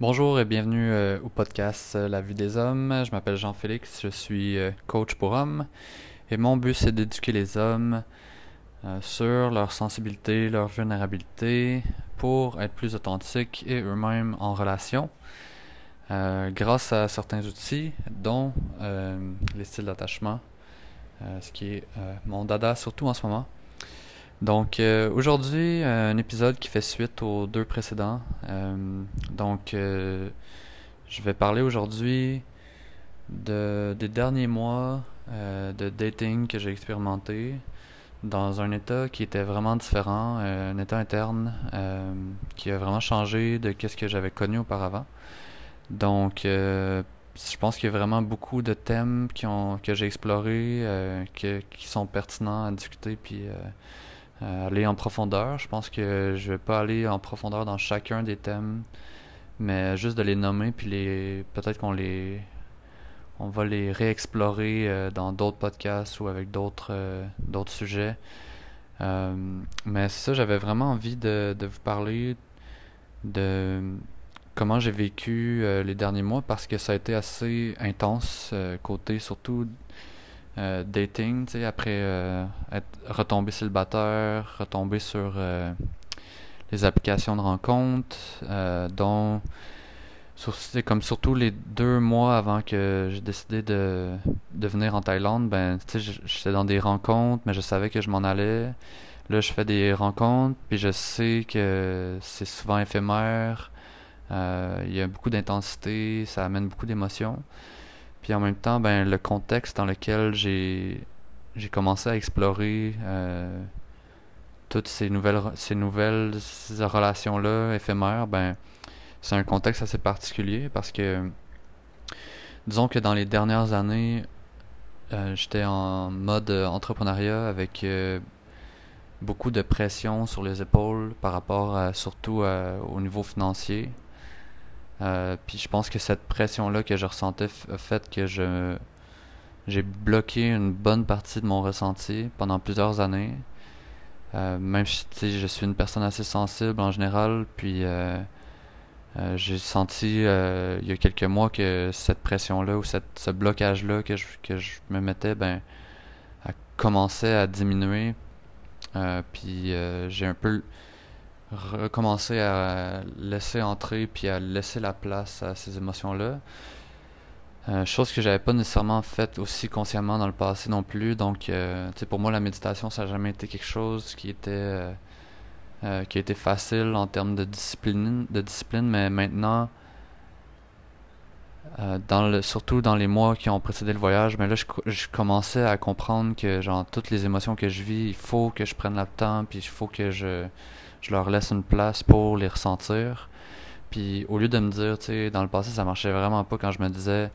Bonjour et bienvenue euh, au podcast euh, La vue des hommes. Je m'appelle Jean-Félix, je suis euh, coach pour hommes et mon but c'est d'éduquer les hommes sur leur sensibilité, leur vulnérabilité pour être plus authentiques et eux-mêmes en relation grâce à certains outils dont les styles d'attachement, ce qui est mon dada surtout en ce moment. Donc euh, aujourd'hui, un épisode qui fait suite aux deux précédents. Euh, donc euh, je vais parler aujourd'hui de, des derniers mois de dating que j'ai expérimenté dans un état qui était vraiment différent, un état interne qui a vraiment changé de ce que j'avais connu auparavant. Donc je pense qu'il y a vraiment beaucoup de thèmes qui ont, que j'ai explorés qui sont pertinents à discuter puis euh, aller en profondeur. Je pense que je vais pas aller en profondeur dans chacun des thèmes, mais juste de les nommer puis les peut-être qu'on les on va les réexplorer euh, dans d'autres podcasts ou avec d'autres euh, d'autres sujets. mais c'est ça, j'avais vraiment envie de, de, vous parler de comment j'ai vécu les derniers mois parce que ça a été assez intense côté surtout euh, dating, après euh, être retombé célibataire, retombé sur euh, les applications de rencontres, dont c'est comme surtout les deux mois avant que j'ai décidé de, de venir en Thaïlande, ben tu sais, j'étais dans des rencontres, mais je savais que je m'en allais. Là, je fais des rencontres, puis je sais que c'est souvent éphémère. Il y a beaucoup d'intensité, ça amène beaucoup d'émotions. Puis en même temps, ben, le contexte dans lequel j'ai j'ai commencé à explorer euh, toutes ces nouvelles ces nouvelles relations là éphémères, ben c'est un contexte assez particulier parce que disons que dans les dernières années, euh, j'étais en mode entrepreneuriat avec euh, beaucoup de pression sur les épaules par rapport à, surtout au niveau financier. Euh, puis je pense que cette pression-là que je ressentais a fait que je j'ai bloqué une bonne partie de mon ressenti pendant plusieurs années. Euh, même si je suis une personne assez sensible en général, puis euh, j'ai senti il y a quelques mois que cette pression-là ou ce blocage-là que je, que je me mettais, ben, a commencé à diminuer. puis j'ai un peu recommencer à laisser entrer puis à laisser la place à ces émotions-là. Euh, chose que j'avais pas nécessairement faite aussi consciemment dans le passé non plus. Donc, euh, pour moi, la méditation, ça n'a jamais été quelque chose qui était euh, euh, qui été facile en termes de discipline, de discipline. Mais maintenant, dans le, surtout dans les mois qui ont précédé le voyage, mais là, je, je, commençais à comprendre que genre toutes les émotions que je vis, il faut que je prenne le temps, puis il faut que je je leur laisse une place pour les ressentir. Puis au lieu de me dire, tu sais, dans le passé, ça marchait vraiment pas quand je me disais,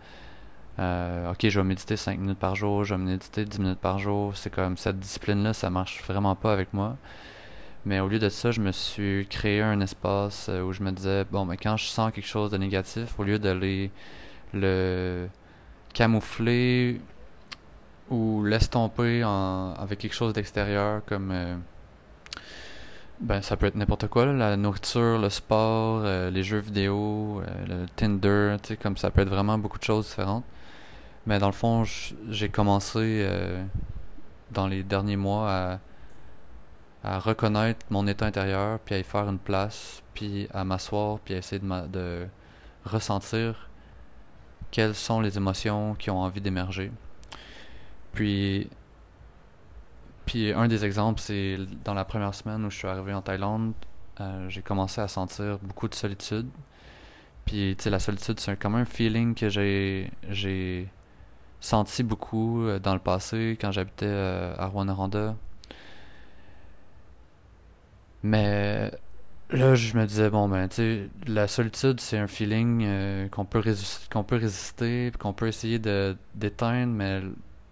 euh, ok, je vais méditer 5 minutes par jour, je vais méditer 10 minutes par jour. C'est comme cette discipline-là, ça marche vraiment pas avec moi. Mais au lieu de ça, je me suis créé un espace euh, où je me disais, bon, mais quand je sens quelque chose de négatif, au lieu d'aller le camoufler ou l'estomper avec quelque chose d'extérieur comme euh, ben, ça peut être n'importe quoi, la nourriture, le sport, euh, les jeux vidéo, euh, le Tinder, tu sais, comme ça peut être vraiment beaucoup de choses différentes. Mais dans le fond, j'ai commencé euh, dans les derniers mois à, reconnaître mon état intérieur, puis à y faire une place, puis à m'asseoir, puis à essayer de, de ressentir quelles sont les émotions qui ont envie d'émerger. Puis puis un des exemples, c'est dans la première semaine où je suis arrivé en Thaïlande, euh, j'ai commencé à sentir beaucoup de solitude. Puis, tu sais, la solitude, c'est comme un feeling que j'ai j'ai senti beaucoup euh, dans le passé quand j'habitais euh, à Rwanda. Mais là, je me disais, bon, ben, tu sais, la solitude, c'est un feeling qu'on peut, résister, qu'on peut résister, qu'on peut essayer de d'éteindre, mais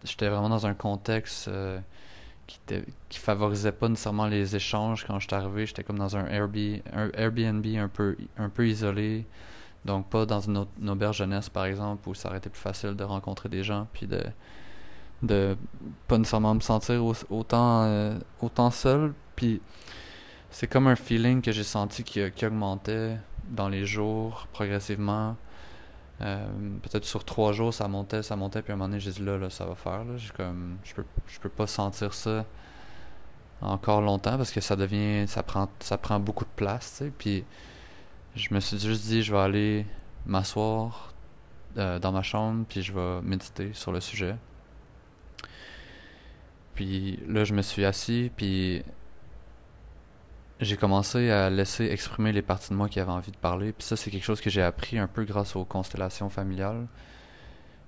j'étais vraiment dans un contexte qui, qui favorisait pas nécessairement les échanges quand je suis arrivé. J'étais comme dans un Airbnb, un Airbnb un peu, un peu isolé. Donc pas dans une, auberge jeunesse par exemple où ça aurait été plus facile de rencontrer des gens puis de de pas nécessairement me sentir autant euh, autant seul puis c'est comme un feeling que j'ai senti qui, qui augmentait dans les jours, progressivement. Euh, peut-être sur trois jours, ça montait, ça montait, puis à un moment donné, j'ai dit là, là, ça va faire. Là. comme, je peux, je peux pas sentir ça encore longtemps parce que ça devient, ça prend, ça prend beaucoup de place. Puis je me suis juste dit, je vais aller m'asseoir euh, dans ma chambre, puis je vais méditer sur le sujet. Puis là, je me suis assis, puis j'ai commencé à laisser exprimer les parties de moi qui avaient envie de parler. Puis ça, c'est quelque chose que j'ai appris un peu grâce aux constellations familiales.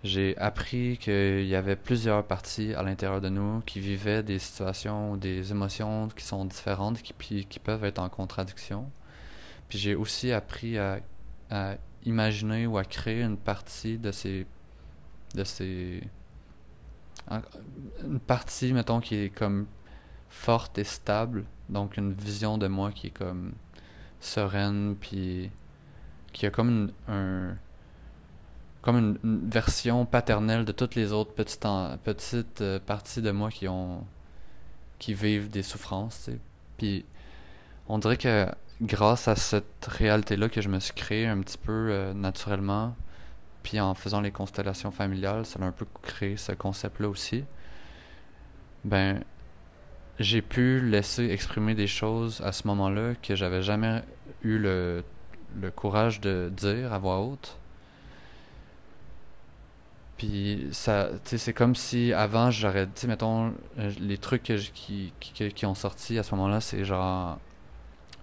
J'ai appris qu'il y avait plusieurs parties à l'intérieur de nous qui vivaient des situations, des émotions qui sont différentes, qui, qui peuvent être en contradiction. Puis j'ai aussi appris à, à, imaginer ou à créer une partie de ces de ces une partie mettons qui est comme forte et stable donc une vision de moi qui est comme sereine puis qui a comme une, un comme une, version paternelle de toutes les autres petites petites euh, parties de moi qui ont qui vivent des souffrances puis on dirait que grâce à cette réalité-là que je me suis créé un petit peu euh, naturellement, puis en faisant les constellations familiales, ça a un peu créé ce concept-là aussi. Ben, j'ai pu laisser exprimer des choses à ce moment-là que j'avais jamais eu le, le courage de dire à voix haute. Puis ça, c'est comme si avant j'aurais, tu mettons, euh, les trucs qui, qui, qui, ont sorti à ce moment-là, c'est genre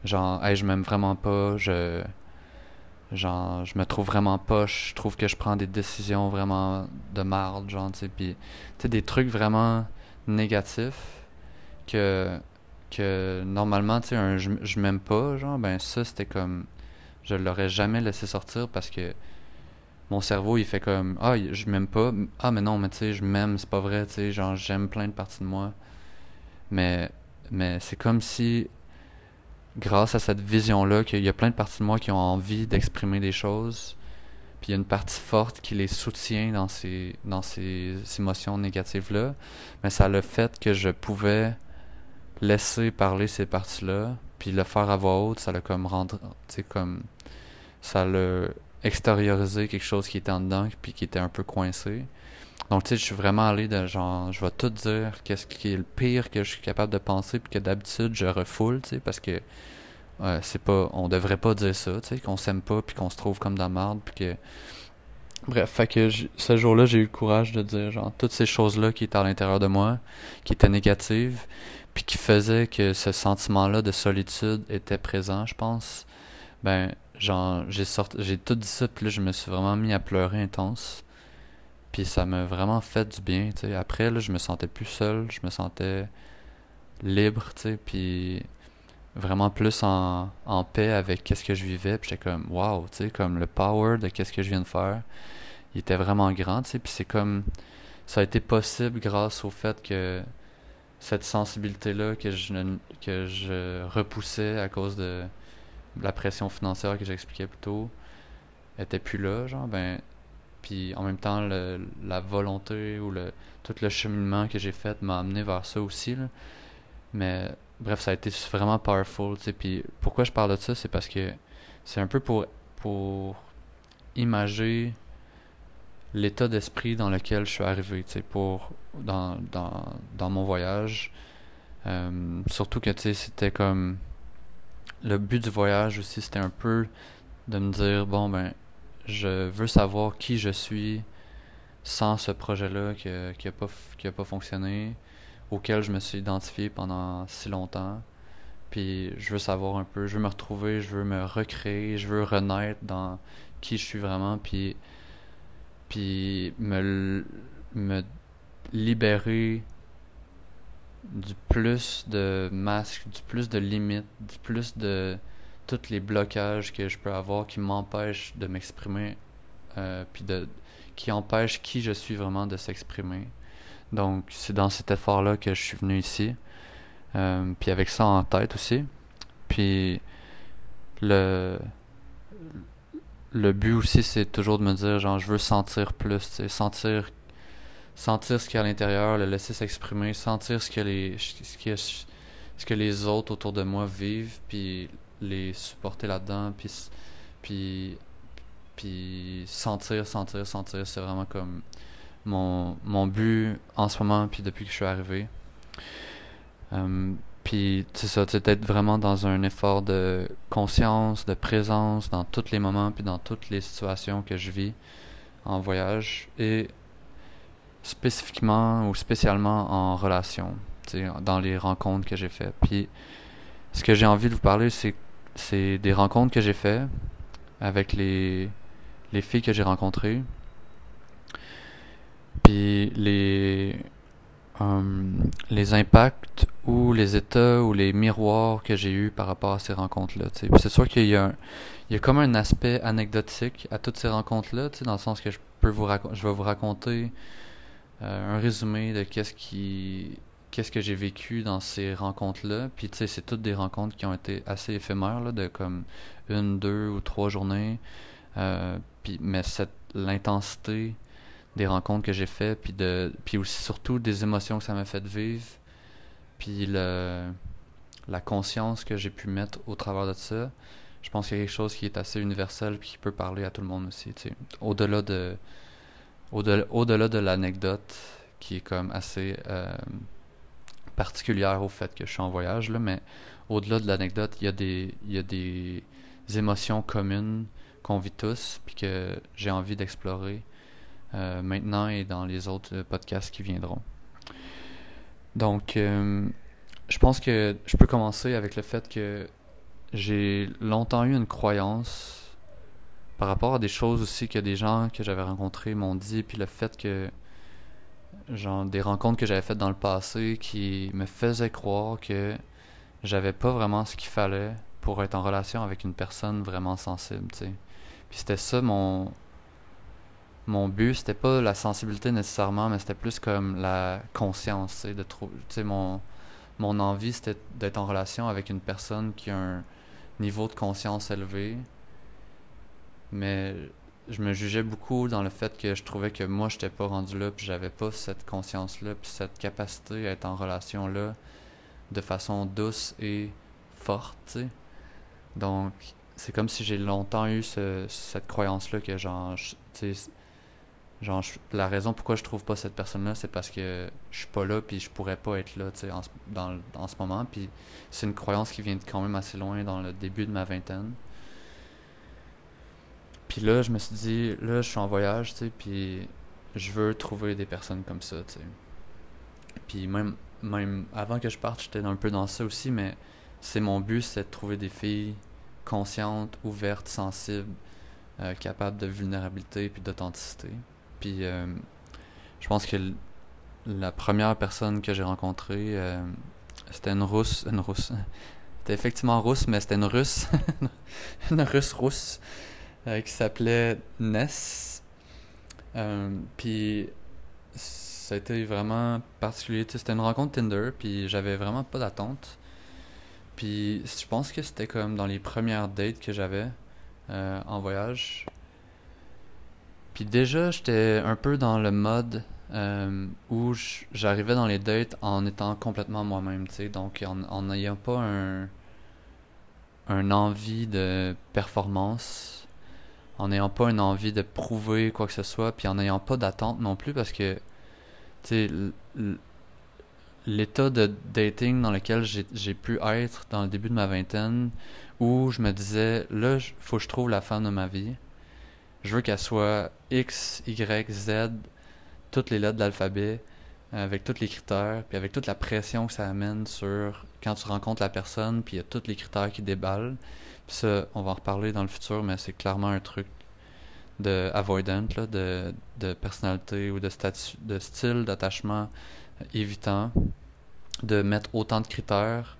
Genre, hey, je m'aime vraiment pas, je. Genre, je me trouve vraiment poche, je trouve que je prends des décisions vraiment de marde, genre, tu sais, pis, tu sais, des trucs vraiment négatifs que, que normalement, tu sais, je, je m'aime pas, genre, ben ça, c'était comme, je l'aurais jamais laissé sortir parce que mon cerveau, il fait comme, ah, je m'aime pas, ah, mais non, mais tu sais, je m'aime, c'est pas vrai, tu sais, genre, j'aime plein de parties de moi. Mais, mais c'est comme si grâce à cette vision-là qu'il y a plein de parties de moi qui ont envie d'exprimer des choses, puis il y a une partie forte qui les soutient dans ces, dans ces, émotions négatives-là, mais ça a le fait que je pouvais laisser parler ces parties-là, puis le faire à voix haute, ça l'a comme rendre, comme, ça l'a extériorisé quelque chose qui était en dedans, puis qui était un peu coincé. Donc, tu sais, je suis vraiment allé de genre, je vais tout dire, qu'est-ce qui est le pire que je suis capable de penser, puis que d'habitude, je refoule, tu sais, parce que c'est pas, on devrait pas dire ça, tu sais, qu'on s'aime pas, puis qu'on se trouve comme dans la merde, puis que. Bref, fait que ce jour-là, j'ai eu le courage de dire, genre, toutes ces choses-là qui étaient à l'intérieur de moi, qui étaient négatives, puis qui faisaient que ce sentiment-là de solitude était présent, je pense. Ben, genre, j'ai sorti, j'ai tout dit ça, puis là, je me suis vraiment mis à pleurer intense. Puis ça m'a vraiment fait du bien, tu sais. Après, là, je me sentais plus seul, je me sentais libre, tu sais, puis vraiment plus en, en paix avec qu'est-ce que je vivais. Puis j'étais comme, wow, tu sais, comme le power de qu'est-ce que je viens de faire, il était vraiment grand, tu sais. Puis c'est comme, ça a été possible grâce au fait que cette sensibilité-là que je, que je repoussais à cause de la pression financière que j'expliquais plus tôt, était plus là, genre, ben puis en même temps, la volonté ou le, tout le cheminement que j'ai fait m'a amené vers ça aussi. Mais bref, ça a été vraiment powerful. sais Puis pourquoi je parle de ça, c'est parce que c'est un peu pour, pour imager l'état d'esprit dans lequel je suis arrivé, pour dans, dans, dans mon voyage. Euh, surtout que c'était comme le but du voyage aussi, c'était un peu de me dire bon ben je veux savoir qui je suis sans ce projet-là qui n'a pas, qui a pas fonctionné, auquel je me suis identifié pendant si longtemps. Puis je veux savoir un peu, je veux me retrouver, je veux me recréer, je veux renaître dans qui je suis vraiment, puis, puis me, me libérer du plus de masques, du plus de limites, du plus de tous les blocages que je peux avoir qui m'empêchent de m'exprimer, euh, puis de, qui empêchent qui je suis vraiment de s'exprimer. Donc, c'est dans cet effort-là que je suis venu ici. Euh, puis avec ça en tête aussi. Puis le le but aussi c'est toujours de me dire genre je veux sentir plus, sentir sentir ce qu'il y a à l'intérieur, le laisser s'exprimer, sentir ce que les ce ce que les autres autour de moi vivent, puis les supporter là-dedans, puis, puis, puis sentir, sentir, sentir, c'est vraiment comme mon, mon but en ce moment, puis depuis que je suis arrivé. Euh, puis, c'est ça, c'est être vraiment dans un effort de conscience, de présence dans tous les moments, puis dans toutes les situations que je vis en voyage, et spécifiquement ou spécialement en relation, dans les rencontres que j'ai faites. Puis, ce que j'ai envie de vous parler, c'est, des rencontres que j'ai faites avec les, les filles que j'ai rencontrées, puis les, les impacts ou les états ou les miroirs que j'ai eu par rapport à ces rencontres-là. C'est sûr qu'il y a, un, y a comme un aspect anecdotique à toutes ces rencontres-là, dans le sens que je peux vous je vais vous raconter euh, un résumé de qu'est-ce qui qu'est-ce que j'ai vécu dans ces rencontres-là. Puis tu sais, c'est toutes des rencontres qui ont été assez éphémères, de comme une, deux ou trois journées. Euh, mais cette l'intensité des rencontres que j'ai fait puis de puis aussi surtout des émotions que ça m'a fait vivre puis le la conscience que j'ai pu mettre au travers de ça. Je pense qu'il y a quelque chose qui est assez universel puis qui peut parler à tout le monde aussi au-delà de au-delà au-delà de l'anecdote qui est comme assez euh, particulière au fait que je suis en voyage là mais au-delà de l'anecdote il y a des il y a des émotions communes qu'on vit tous puis que j'ai envie d'explorer euh, maintenant et dans les autres podcasts qui viendront. Donc, euh, je pense que je peux commencer avec le fait que j'ai longtemps eu une croyance par rapport à des choses aussi que des gens que j'avais rencontrés m'ont dit, puis le fait que genre des rencontres que j'avais faites dans le passé qui me faisaient croire que j'avais pas vraiment ce qu'il fallait pour être en relation avec une personne vraiment sensible, tu sais. Puis c'était ça mon mon but, c'était pas la sensibilité nécessairement, mais c'était plus comme la conscience, mon mon envie c'était d'être en relation avec une personne qui a un niveau de conscience élevé. Mais je me jugeais beaucoup dans le fait que je trouvais que moi j'étais pas rendu là, puis j'avais pas cette conscience là, puis cette capacité à être en relation là de façon douce et forte, Donc c'est comme si j'ai longtemps eu cette croyance là que genre Genre, la raison pourquoi je trouve pas cette personne-là, c'est parce que je suis pas là, puis je pourrais pas être là, tu sais, en, dans, en ce moment. Puis c'est une croyance qui vient quand même assez loin dans le début de ma vingtaine. Puis là, je me suis dit, là, je suis en voyage, tu puis je veux trouver des personnes comme ça, tu sais. Puis même, même avant que je parte, j'étais un peu dans ça aussi, mais c'est mon but, c'est de trouver des filles conscientes, ouvertes, sensibles, euh, capables de vulnérabilité puis d'authenticité. Puis euh, je pense que la première personne que j'ai rencontrée, euh, c'était une rousse. Une rousse. C'était effectivement rousse, mais c'était une russe. une russe rousse euh, qui s'appelait Ness. puis ça a été vraiment particulier. C'était une rencontre Tinder, puis j'avais vraiment pas d'attente. Puis je pense que c'était comme dans les premières dates que j'avais en voyage. Puis déjà, j'étais un peu dans le mode euh, où j'arrivais dans les dates en étant complètement moi-même, tu sais. Donc, en n'ayant pas un, envie de performance, en n'ayant pas une envie de prouver quoi que ce soit, puis en n'ayant pas d'attente non plus, parce que, tu sais, l'état de dating dans lequel j'ai pu être dans le début de ma vingtaine, où je me disais, là, faut que je trouve la femme de ma vie je veux qu'elle soit X, Y, Z, toutes les lettres de l'alphabet, avec tous les critères, puis avec toute la pression que ça amène sur quand tu rencontres la personne, puis il y a tous les critères qui déballent. Puis ça, on va en reparler dans le futur, mais c'est clairement un truc de avoidant, là, de, de personnalité ou de statut, de style d'attachement évitant, de mettre autant de critères,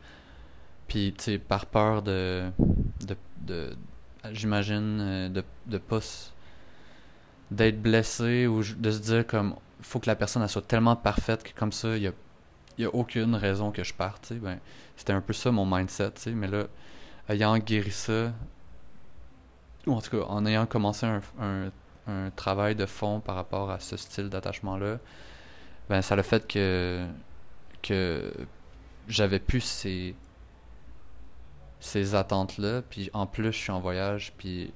puis tu sais, par peur de, de, j'imagine, euh, de, de pas d'être blessé ou de se dire comme faut que la personne elle soit tellement parfaite que comme ça il y a, y a aucune raison que je parte ben c'était un peu ça mon mindset mais là ayant guéri ça ou en tout cas en ayant commencé un, un, un travail de fond par rapport à ce style d'attachement là ben ça le fait que que j'avais plus ces ces attentes là puis en plus je suis en voyage puis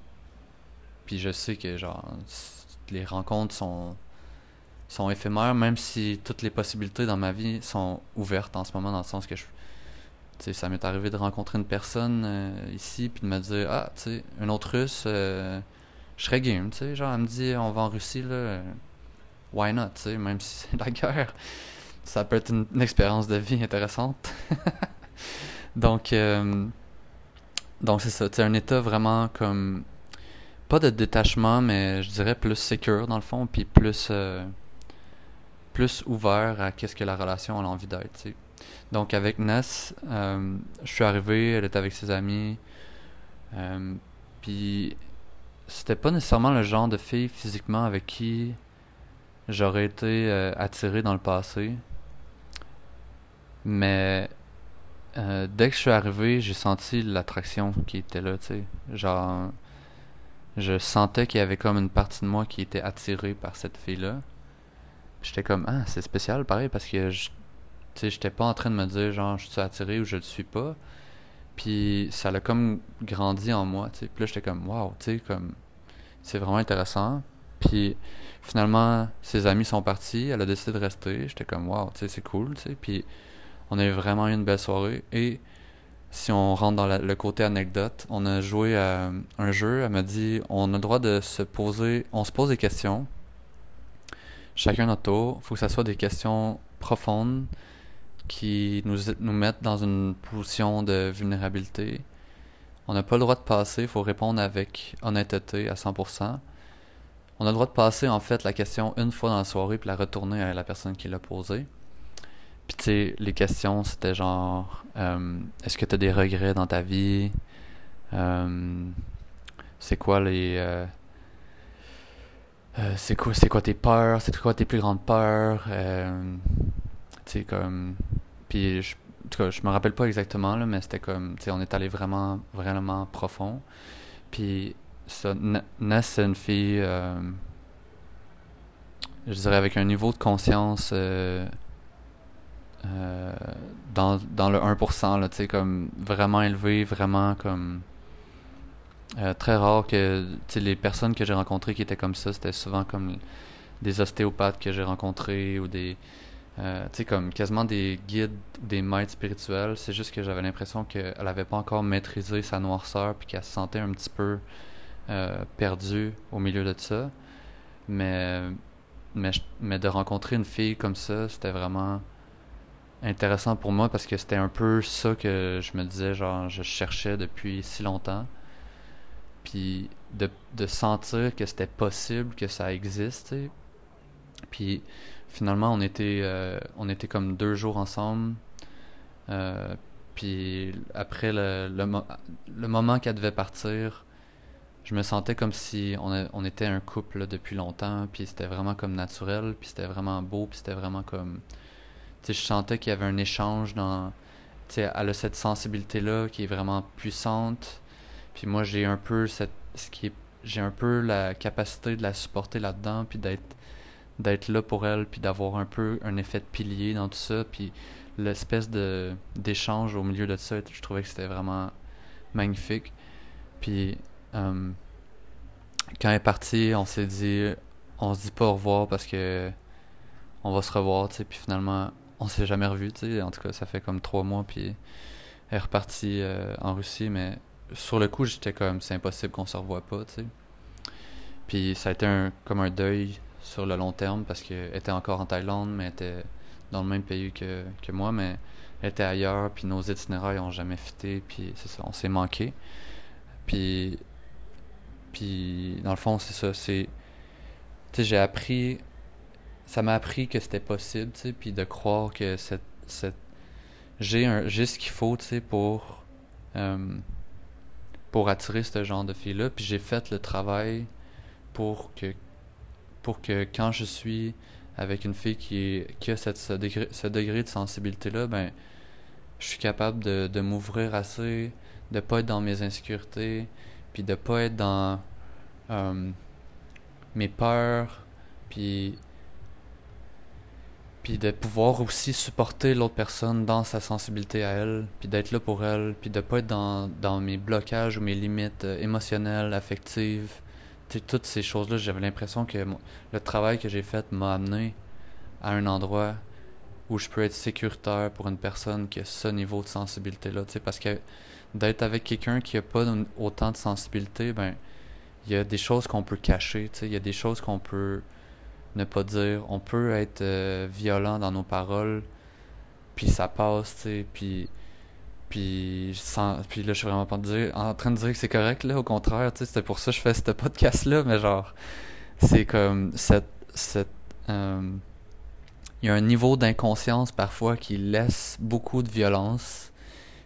Puis je sais que, genre, les rencontres sont, sont éphémères, même si toutes les possibilités dans ma vie sont ouvertes en ce moment, dans le sens que je. Sais, ça m'est arrivé de rencontrer une personne euh, ici, puis de me dire, ah, tu sais, un autre russe, euh, je serais game, tu sais. Genre, elle me dit, on va en Russie, là. Why not, tu sais, même si c'est la guerre. Ça peut être une, expérience de vie intéressante. donc, euh, donc c'est ça, tu un état vraiment comme pas de détachement, mais je dirais plus secure dans le fond, puis plus euh, plus ouvert à qu'est-ce que la relation a envie d'être. Donc avec Ness, euh, je suis arrivé, elle était avec ses amis, euh, puis c'était pas nécessairement le genre de fille physiquement avec qui j'aurais été attiré dans le passé, mais dès que je suis arrivé, j'ai senti l'attraction qui était là, tu sais, genre je sentais qu'il y avait comme une partie de moi qui était attirée par cette fille-là. J'étais comme, ah, c'est spécial, pareil, parce que je, j'étais pas en train de me dire, genre, je suis attiré ou je le suis pas. Puis ça l'a comme grandi en moi, tu sais. Puis là, j'étais comme, waouh, tu sais, comme, c'est vraiment intéressant. Puis finalement, ses amis sont partis, elle a décidé de rester. J'étais comme, waouh, tu c'est cool, tu sais. Puis on a eu vraiment eu une belle soirée. Et si on rentre dans le côté anecdote, on a joué à un jeu. Elle m'a dit on a le droit de se poser, on se pose des questions. Chacun notre tour. Il faut que ce soit des questions profondes qui nous, nous mettent dans une position de vulnérabilité. On n'a pas le droit de passer, il faut répondre avec honnêteté à 100%. On a le droit de passer en fait la question une fois dans la soirée puis la retourner à la personne qui l'a posée. Puis tu sais, les questions, c'était genre, euh, est-ce que tu as des regrets dans ta vie? Euh, c'est quoi les... Euh, c'est quoi, c'est quoi tes peurs? C'est quoi tes plus grandes peurs? tu sais, comme... Puis, je, en tout cas, je me rappelle pas exactement, là, mais c'était comme, tu sais, on est allé vraiment, vraiment profond. Puis, ça, Ness, c'est une fille, je dirais, avec un niveau de conscience euh, dans, dans le 1%, là, tu sais, comme vraiment élevé, vraiment comme. Euh, très rare que les personnes que j'ai rencontrées qui étaient comme ça, c'était souvent comme des ostéopathes que j'ai rencontrés ou des. Euh, tu sais, comme quasiment des guides des maîtres spirituels. C'est juste que j'avais l'impression qu'elle n'avait pas encore maîtrisé sa noirceur puis qu'elle se sentait un petit peu perdue au milieu de ça. Mais, mais, mais de rencontrer une fille comme ça, c'était vraiment intéressant pour moi parce que c'était un peu ça que je me disais, genre, je cherchais depuis si longtemps. Puis de, de sentir que c'était possible, que ça existe, Puis finalement, on était, euh, on était comme deux jours ensemble. Euh, puis après le, le, le moment qu'elle devait partir, je me sentais comme si on, on était un couple depuis longtemps. Puis c'était vraiment comme naturel. Puis c'était vraiment beau. Puis c'était vraiment comme je sentais qu'il y avait un échange dans. elle a cette sensibilité-là qui est vraiment puissante. Puis moi, j'ai un peu cette. Ce qui j'ai un peu la capacité de la supporter là-dedans, puis d'être d'être là pour elle, puis d'avoir un peu un effet de pilier dans tout ça, puis l'espèce de d'échange au milieu de ça, je trouvais que c'était vraiment magnifique. Puis euh, quand elle est partie, on s'est dit, on se dit pas au revoir parce que on va se revoir, tu sais, puis finalement on s'est jamais revu, tu sais. En tout cas, ça fait comme trois mois, puis elle est repartie euh, en Russie, mais sur le coup, j'étais comme, c'est impossible qu'on se revoie pas, tu sais. Puis ça a été un, comme un deuil sur le long terme, parce qu'elle était encore en Thaïlande, mais elle était dans le même pays que, que moi, mais elle était ailleurs, puis nos itinéraires n'ont jamais fité, puis c'est ça, on s'est manqué. Puis, puis dans le fond, c'est ça, c'est... Tu sais, j'ai appris ça m'a appris que c'était possible, tu sais, puis de croire que cette, cette j'ai un j'ai ce qu'il faut, tu sais, pour euh, pour attirer ce genre de filles là, puis j'ai fait le travail pour que pour que quand je suis avec une fille qui, qui a cette, ce, degré, ce degré de sensibilité là, ben je suis capable de, de m'ouvrir assez, de pas être dans mes insécurités, puis de pas être dans euh, mes peurs, puis puis de pouvoir aussi supporter l'autre personne dans sa sensibilité à elle, puis d'être là pour elle, puis de pas être dans, dans mes blocages ou mes limites euh, émotionnelles, affectives, toutes ces choses-là, j'avais l'impression que le travail que j'ai fait m'a amené à un endroit où je peux être sécuritaire pour une personne qui a ce niveau de sensibilité-là. Parce que d'être avec quelqu'un qui a pas autant de sensibilité, ben il y a des choses qu'on peut cacher, il y a des choses qu'on peut ne pas dire. On peut être euh, violent dans nos paroles, puis ça passe, tu sais, puis puis, sans, puis là, je suis vraiment pas en train de dire que c'est correct, là. Au contraire, tu sais, c'était pour ça que je fais ce podcast-là. Mais genre, c'est comme cette. cette euh, il y a un niveau d'inconscience parfois qui laisse beaucoup de violence.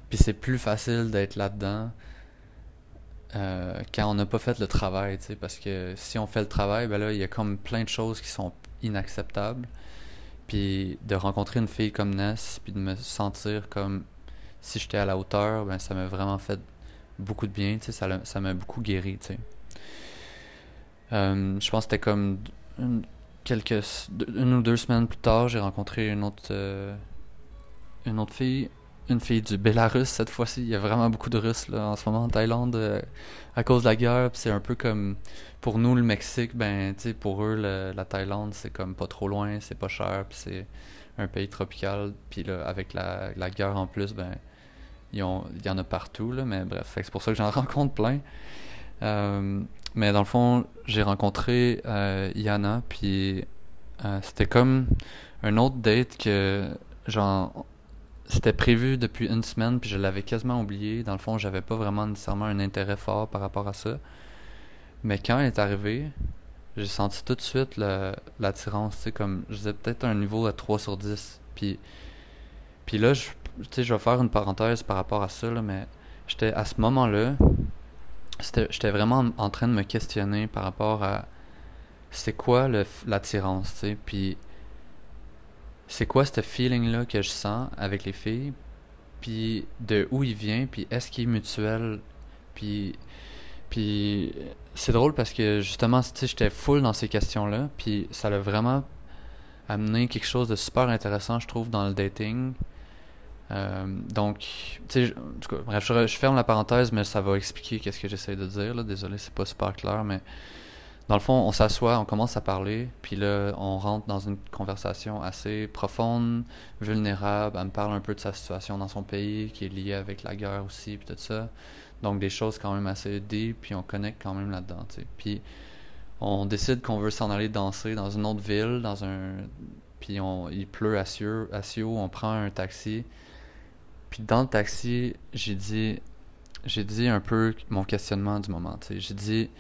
Puis c'est plus facile d'être là-dedans euh, quand on n'a pas fait le travail, tu sais. Parce que si on fait le travail, ben là, il y a comme plein de choses qui sont inacceptables. Puis de rencontrer une fille comme Ness, puis de me sentir comme si j'étais à la hauteur, ben ça m'a vraiment fait beaucoup de bien, tu sais, ça m'a beaucoup guéri, tu. Euh, je pense que c'était comme une, quelques une ou deux semaines plus tard, j'ai rencontré une autre euh, une autre fille, une fille du Bélarus cette fois-ci. Il y a vraiment beaucoup de Russes là en ce moment en Thaïlande euh, à cause de la guerre. C'est un peu comme pour nous le Mexique, ben tu pour eux la Thaïlande c'est comme pas trop loin, c'est pas cher, puis c'est un pays tropical. Puis là avec la, la guerre en plus, ben il y en a partout, là, mais bref, c'est pour ça que j'en rencontre plein. Euh, mais dans le fond, j'ai rencontré euh, Yana, puis c'était comme un autre date que, genre, c'était prévu depuis une semaine, puis je l'avais quasiment oublié. Dans le fond, j'avais pas vraiment nécessairement un intérêt fort par rapport à ça. Mais quand elle est arrivée, j'ai senti tout de suite l'attirance, tu sais, comme, je disais peut-être un niveau à 3 sur 10. Puis, puis là, je tu sais, je vais faire une parenthèse par rapport à ça, là, mais j'étais à ce moment-là, j'étais vraiment en train de me questionner par rapport à c'est quoi l'attirance, tu sais, puis c'est quoi ce feeling-là que je sens avec les filles, puis de où il vient, puis est-ce qu'il est mutuel, puis puis c'est drôle parce que justement, tu sais, j'étais full dans ces questions-là, puis ça l'a vraiment amené quelque chose de super intéressant, je trouve, dans le dating. Euh, donc, tu sais, bref, je, ferme la parenthèse, mais ça va expliquer qu'est-ce que j'essaie de dire. Désolé, c'est pas super clair, mais dans le fond, on s'assoit, on commence à parler, puis là, on rentre dans une conversation assez profonde, vulnérable. Elle me parle un peu de sa situation dans son pays, qui est liée avec la guerre aussi, puis tout ça. Donc, des choses quand même assez deep, puis on connecte quand même là-dedans, tu sais. Puis, on décide qu'on veut s'en aller danser dans une autre ville, dans un... Puis, on, il pleut à Sio, on prend un taxi. Puis dans le taxi, j'ai dit j'ai dit un peu mon questionnement du moment. J'ai dit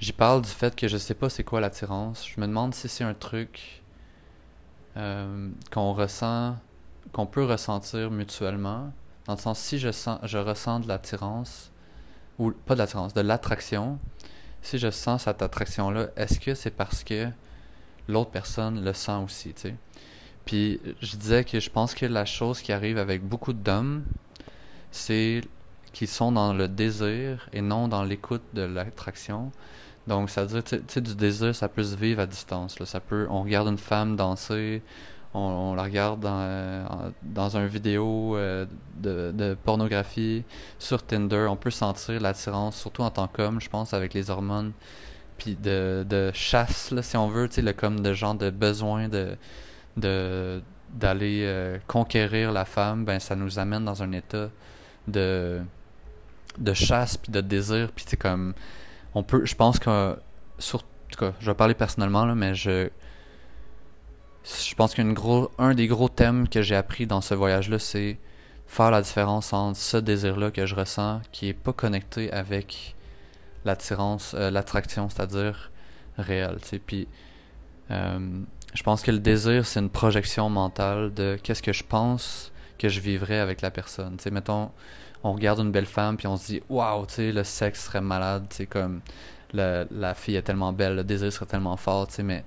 j'y parle du fait que je sais pas c'est quoi l'attirance. Je me demande si c'est un truc euh, qu'on ressent, qu'on peut ressentir mutuellement. Dans le sens si je sens je ressens de l'attirance ou pas de l'attirance, de l'attraction. Si je sens cette attraction-là, est-ce que c'est parce que l'autre personne le sent aussi? Puis je disais que je pense que la chose qui arrive avec beaucoup d'hommes, c'est qu'ils sont dans le désir et non dans l'écoute de l'attraction. Donc, ça veut dire, tu sais, du désir, ça peut se vivre à distance. Là. Ça peut, on regarde une femme danser, on, la regarde dans, dans une vidéo euh, de, de, pornographie sur Tinder. On peut sentir l'attirance, surtout en tant qu'homme, je pense, avec les hormones. Puis de, de chasse, là, si on veut, tu sais, comme de genre de besoin de de d'aller euh, conquérir la femme, ben ça nous amène dans un état de de chasse puis de désir puis c'est comme on peut je pense que sur en tout cas, je vais parler personnellement là, mais je je pense qu'un gros un des gros thèmes que j'ai appris dans ce voyage là, c'est faire la différence entre ce désir là que je ressens qui est pas connecté avec l'attirance euh, l'attraction, c'est-à-dire réelle, puis euh, je pense que le désir, c'est une projection mentale de qu'est-ce que je pense que je vivrais avec la personne. Mettons, on regarde une belle femme puis on se dit, waouh, tu sais, le sexe serait malade, tu sais, comme la, la fille est tellement belle, le désir serait tellement fort, tu sais, mais,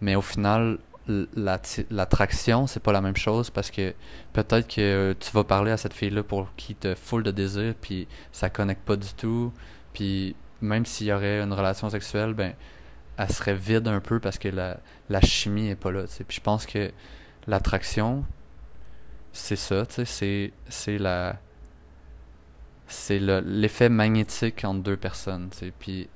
mais au final, l'attraction, c'est pas la même chose parce que peut-être que tu vas parler à cette fille-là pour qui te foule de désir puis ça connecte pas du tout, puis même s'il y aurait une relation sexuelle, ben elle serait vide un peu parce que la, la chimie est pas là. Puis je pense que l'attraction, c'est ça, c'est, c'est la c'est l'effet magnétique entre deux personnes. Puis,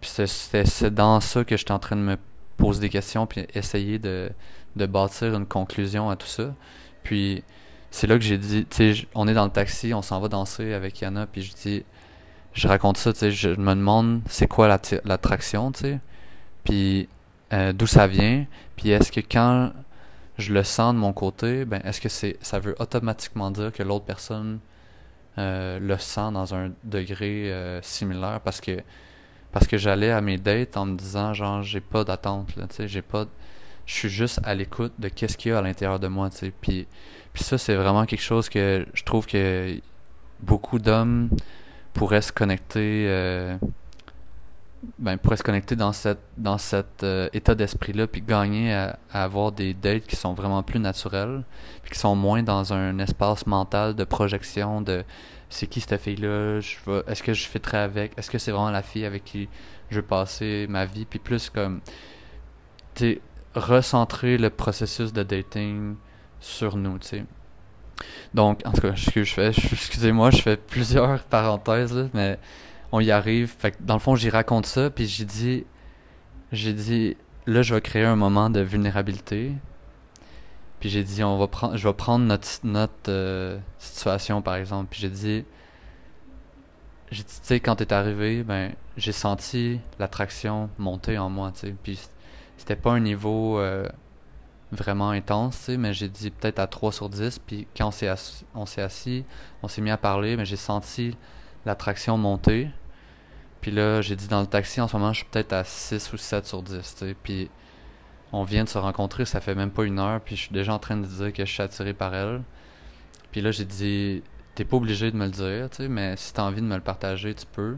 c'est dans ça que j'étais en train de me poser des questions, puis essayer de, de bâtir une conclusion à tout ça. Puis c'est là que j'ai dit, tu sais, on est dans le taxi, on s'en va danser avec Yana, puis je dis, je raconte ça, tu sais, je me demande c'est quoi l'attraction, tu sais, puis euh, d'où ça vient, puis est-ce que quand je le sens de mon côté, ben est-ce que c'est ça veut automatiquement dire que l'autre personne euh, le sent dans un degré euh, similaire parce que parce que j'allais à mes dates en me disant genre j'ai pas d'attente tu sais, j'ai pas je suis juste à l'écoute de qu'est-ce qu'il y a à l'intérieur de moi, tu sais, puis puis ça c'est vraiment quelque chose que je trouve que beaucoup d'hommes pourraient se connecter euh, ben, pourrait se connecter dans cette dans cet euh, état d'esprit là puis gagner à, avoir des dates qui sont vraiment plus naturelles puis qui sont moins dans un espace mental de projection de c'est qui cette fille là est-ce que je fêterai avec? Est-ce que c'est vraiment la fille avec qui je vais passer ma vie puis plus comme tu recentrer le processus de dating sur nous tu sais. Donc en tout cas excusez-moi je fais plusieurs parenthèses là, mais on y arrive. Dans le fond, j'y raconte ça, puis j'ai dit, j'ai dit, là, je vais créer un moment de vulnérabilité. Puis j'ai dit, on va prendre, je vais prendre notre, euh, situation, par exemple. Puis j'ai dit, j'ai dit, tu sais, quand t'es arrivé, ben, j'ai senti l'attraction monter en moi, tu sais. Puis c'était pas un niveau euh, vraiment intense, tu mais j'ai dit peut-être à 3 sur 10. Puis quand on s'est assis, on s'est mis à parler, mais j'ai senti l'attraction monter. Puis là, j'ai dit dans le taxi, en ce moment, je suis peut-être à 6 ou 7 sur 10, tu sais. Puis on vient de se rencontrer, ça fait même pas une heure, puis je suis déjà en train de dire que je suis attiré par elle. Puis là, j'ai dit, t'es pas obligé de me le dire, mais si t'as envie de me le partager, tu peux.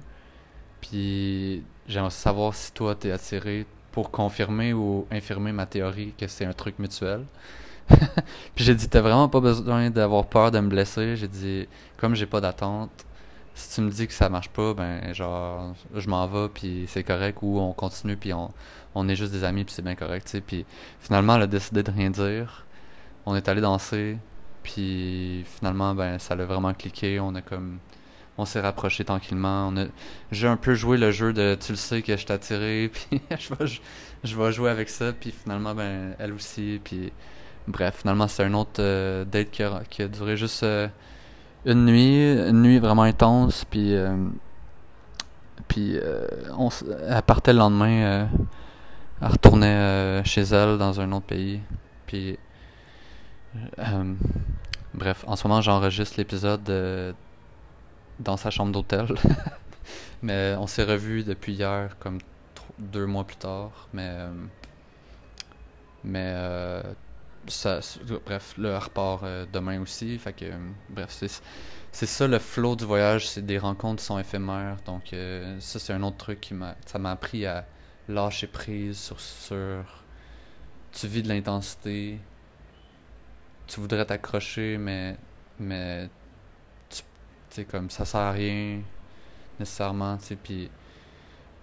Puis j'aimerais savoir si toi, t'es attiré pour confirmer ou infirmer ma théorie que c'est un truc mutuel. puis j'ai dit, t'as vraiment pas besoin d'avoir peur de me blesser. J'ai dit, comme j'ai pas d'attente, si tu me dis que ça marche pas, ben genre je m'en vais puis c'est correct ou on continue puis on, on est juste des amis puis c'est bien correct, tu sais. Puis finalement elle a décidé de rien dire. On est allé danser puis finalement ben ça l'a vraiment cliqué, on a comme on s'est rapproché tranquillement, on a j'ai un peu joué le jeu de tu le sais que je attiré puis je vais je, vais jouer avec ça puis finalement ben elle aussi puis bref, finalement c'est un autre euh, date qui a, qui a duré juste euh, une nuit, une nuit vraiment intense, puis euh, puis euh, on, elle partait le lendemain, euh, elle retournait chez elle dans un autre pays, puis bref, en ce moment j'enregistre l'épisode dans sa chambre d'hôtel, mais on s'est revu depuis hier, comme deux mois plus tard, mais mais bref, le repart euh, demain aussi. Fait que, euh, bref, c'est ça le flow du voyage, c'est des rencontres qui sont éphémères. Donc, euh, ça, c'est un autre truc qui m'a. Ça m'a appris à lâcher prise sur, sur. Tu vis de l'intensité. Tu voudrais t'accrocher, mais. Mais. Tu sais, comme ça sert à rien nécessairement, tu sais. Puis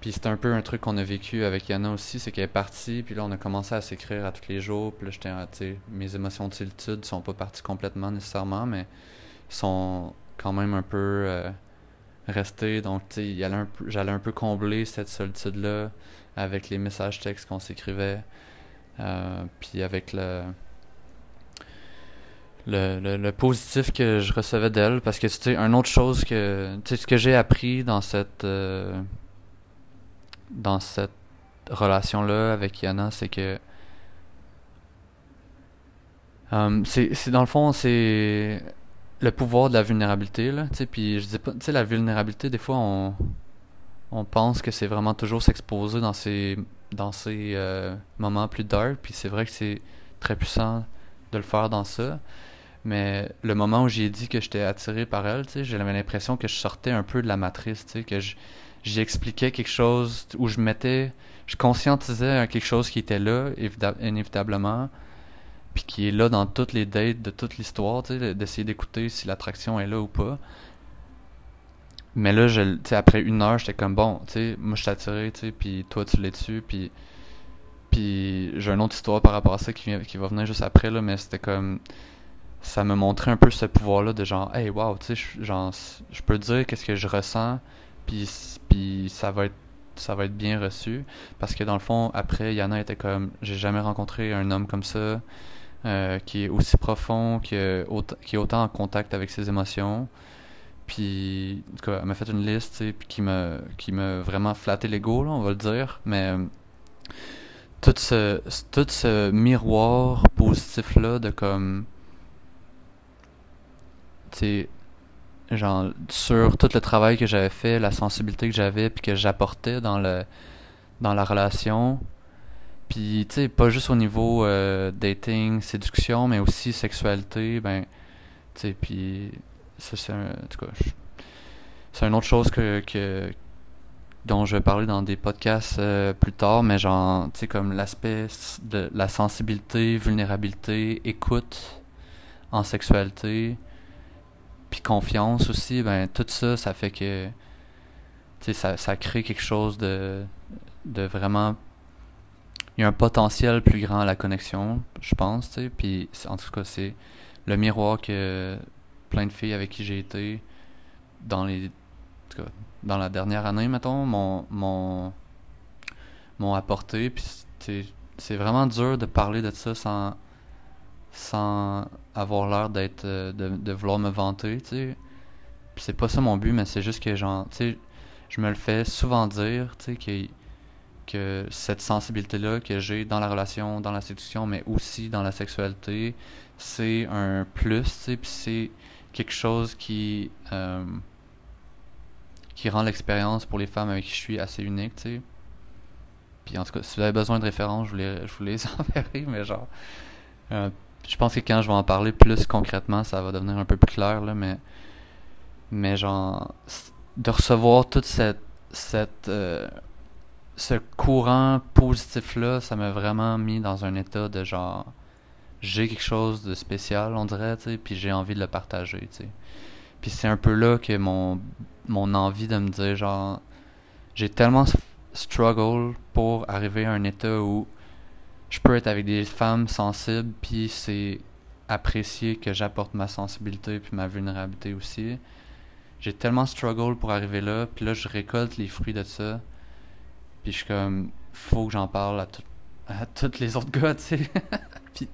puis c'est un peu un truc qu'on a vécu avec Yana aussi, c'est qu'elle est partie, puis là on a commencé à s'écrire à tous les jours, puis là j'étais, mes émotions de solitude sont pas parties complètement nécessairement, mais sont quand même un peu euh, restées, donc tu sais, j'allais un peu combler cette solitude-là avec les messages textes qu'on s'écrivait, euh, puis avec le, le, le, positif que je recevais d'elle, parce que c'était une autre chose que, tu sais, ce que j'ai appris dans cette... Euh, dans cette relation-là avec Yana, c'est que euh, c'est dans le fond c'est le pouvoir de la vulnérabilité là, puis je dis pas tu sais la vulnérabilité des fois on on pense que c'est vraiment toujours s'exposer dans ces dans ces euh, moments plus dark puis c'est vrai que c'est très puissant de le faire dans ça. Mais le moment où j'ai dit que j'étais attiré par elle j'avais l'impression que je sortais un peu de la matrice que j'expliquais quelque chose où je mettais, je conscientisais quelque chose qui était là, inévitablement, puis qui est là dans toutes les dates de toute l'histoire, d'essayer d'écouter si l'attraction est là ou pas. Mais là, après une heure, j'étais comme bon, tu sais, moi je suis attiré, tu sais, puis toi tu l'es dessus, puis puis j'ai une autre histoire par rapport à ça qui, qui va venir juste après là, mais c'était comme ça me montrait un peu ce pouvoir là de genre hey wow, tu sais, genre je peux dire qu'est-ce que je ressens puis, puis ça va être ça va être bien reçu. Parce que dans le fond, après, Yana était comme j'ai jamais rencontré un homme comme ça, euh, qui est aussi profond, qui est, qui est autant en contact avec ses émotions. Puis, en tout cas, elle m'a fait une liste, puis qui m'a qui m'a vraiment flatté l'ego, on va le dire. Mais euh, tout ce, ce miroir positif-là de comme. Tu genre, sur tout le travail que j'avais fait, la sensibilité que j'avais, puis que j'apportais dans le dans la relation. Puis, tu sais, pas juste au niveau euh, dating, séduction, mais aussi sexualité, ben, tu sais, puis c'est en tout cas, c'est une autre chose que, que, dont je vais parler dans des podcasts euh, plus tard, mais genre, tu sais, comme l'aspect de la sensibilité, vulnérabilité, écoute en sexualité, puis confiance aussi, ben tout ça, ça fait que, ça, ça crée quelque chose de, de vraiment il y a un potentiel plus grand à la connexion, je pense, tu sais. Puis en tout cas, c'est le miroir que plein de filles avec qui j'ai été dans les dans la dernière année, mettons, m'ont m'ont m'ont apporté. Puis c'est vraiment dur de parler de ça sans sans avoir l'air d'être de, de vouloir me vanter, tu sais. Puis c'est pas ça mon but, mais c'est juste que genre, tu sais, je me le fais souvent dire, tu sais, que que cette sensibilité-là que j'ai dans la relation, dans la séduction, mais aussi dans la sexualité, c'est un plus, tu sais, puis c'est quelque chose qui euh, qui rend l'expérience pour les femmes avec qui je suis assez unique, tu sais. Puis en tout cas, si vous avez besoin de références, je vous les, je les enverrai, mais genre, euh, je pense que quand je vais en parler plus concrètement, ça va devenir un peu plus clair, là, mais, mais genre, de recevoir toute cette, cette euh, ce courant positif-là, ça m'a vraiment mis dans un état de genre, j'ai quelque chose de spécial, on dirait, tu puis j'ai envie de le partager, tu sais. Puis c'est un peu là que mon, mon envie de me dire, genre, j'ai tellement struggle pour arriver à un état où je peux être avec des femmes sensibles, puis c'est apprécier que j'apporte ma sensibilité puis ma vulnérabilité aussi. J'ai tellement struggle pour arriver là, puis là je récolte les fruits de ça. Puis je suis comme, faut que j'en parle à, à tous les autres gars, tu sais. Tu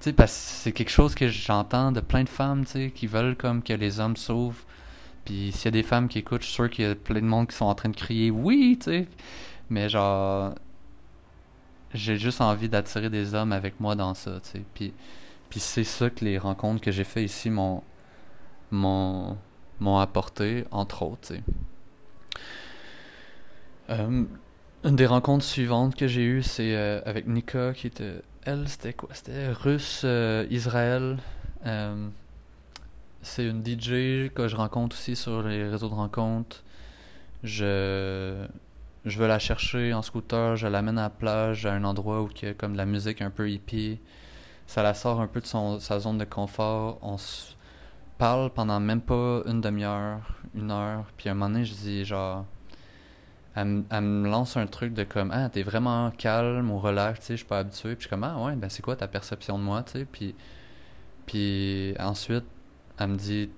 sais, parce que c'est quelque chose que j'entends de plein de femmes, tu sais, qui veulent comme que les hommes sauvent. Puis s'il y a des femmes qui écoutent, je suis sûr qu'il y a plein de monde qui sont en train de crier oui, tu sais. Mais genre, j'ai juste envie d'attirer des hommes avec moi dans ça, tu sais. Puis, puis c'est ça que les rencontres que j'ai fait ici m'ont, m'ont, m'ont apporté, entre autres, tu. Euh, une des rencontres suivantes que j'ai eues, c'est euh, avec Nika, qui était. Elle, c'était quoi? C'était russe, euh, Israël. C'est une DJ que je rencontre aussi sur les réseaux de rencontres. Je. Je veux la chercher en scooter, je l'amène à la plage, à un endroit où il y a comme de la musique un peu hippie. Ça la sort un peu de son, sa zone de confort. On se parle pendant même pas une demi-heure, une heure. Puis à un moment donné, je dis genre elle, me lance un truc de comme ah t'es vraiment calme ou relax tu sais je suis pas habitué puis je suis comme ah ouais ben c'est quoi ta perception de moi tu sais? Puis puis ensuite elle me dit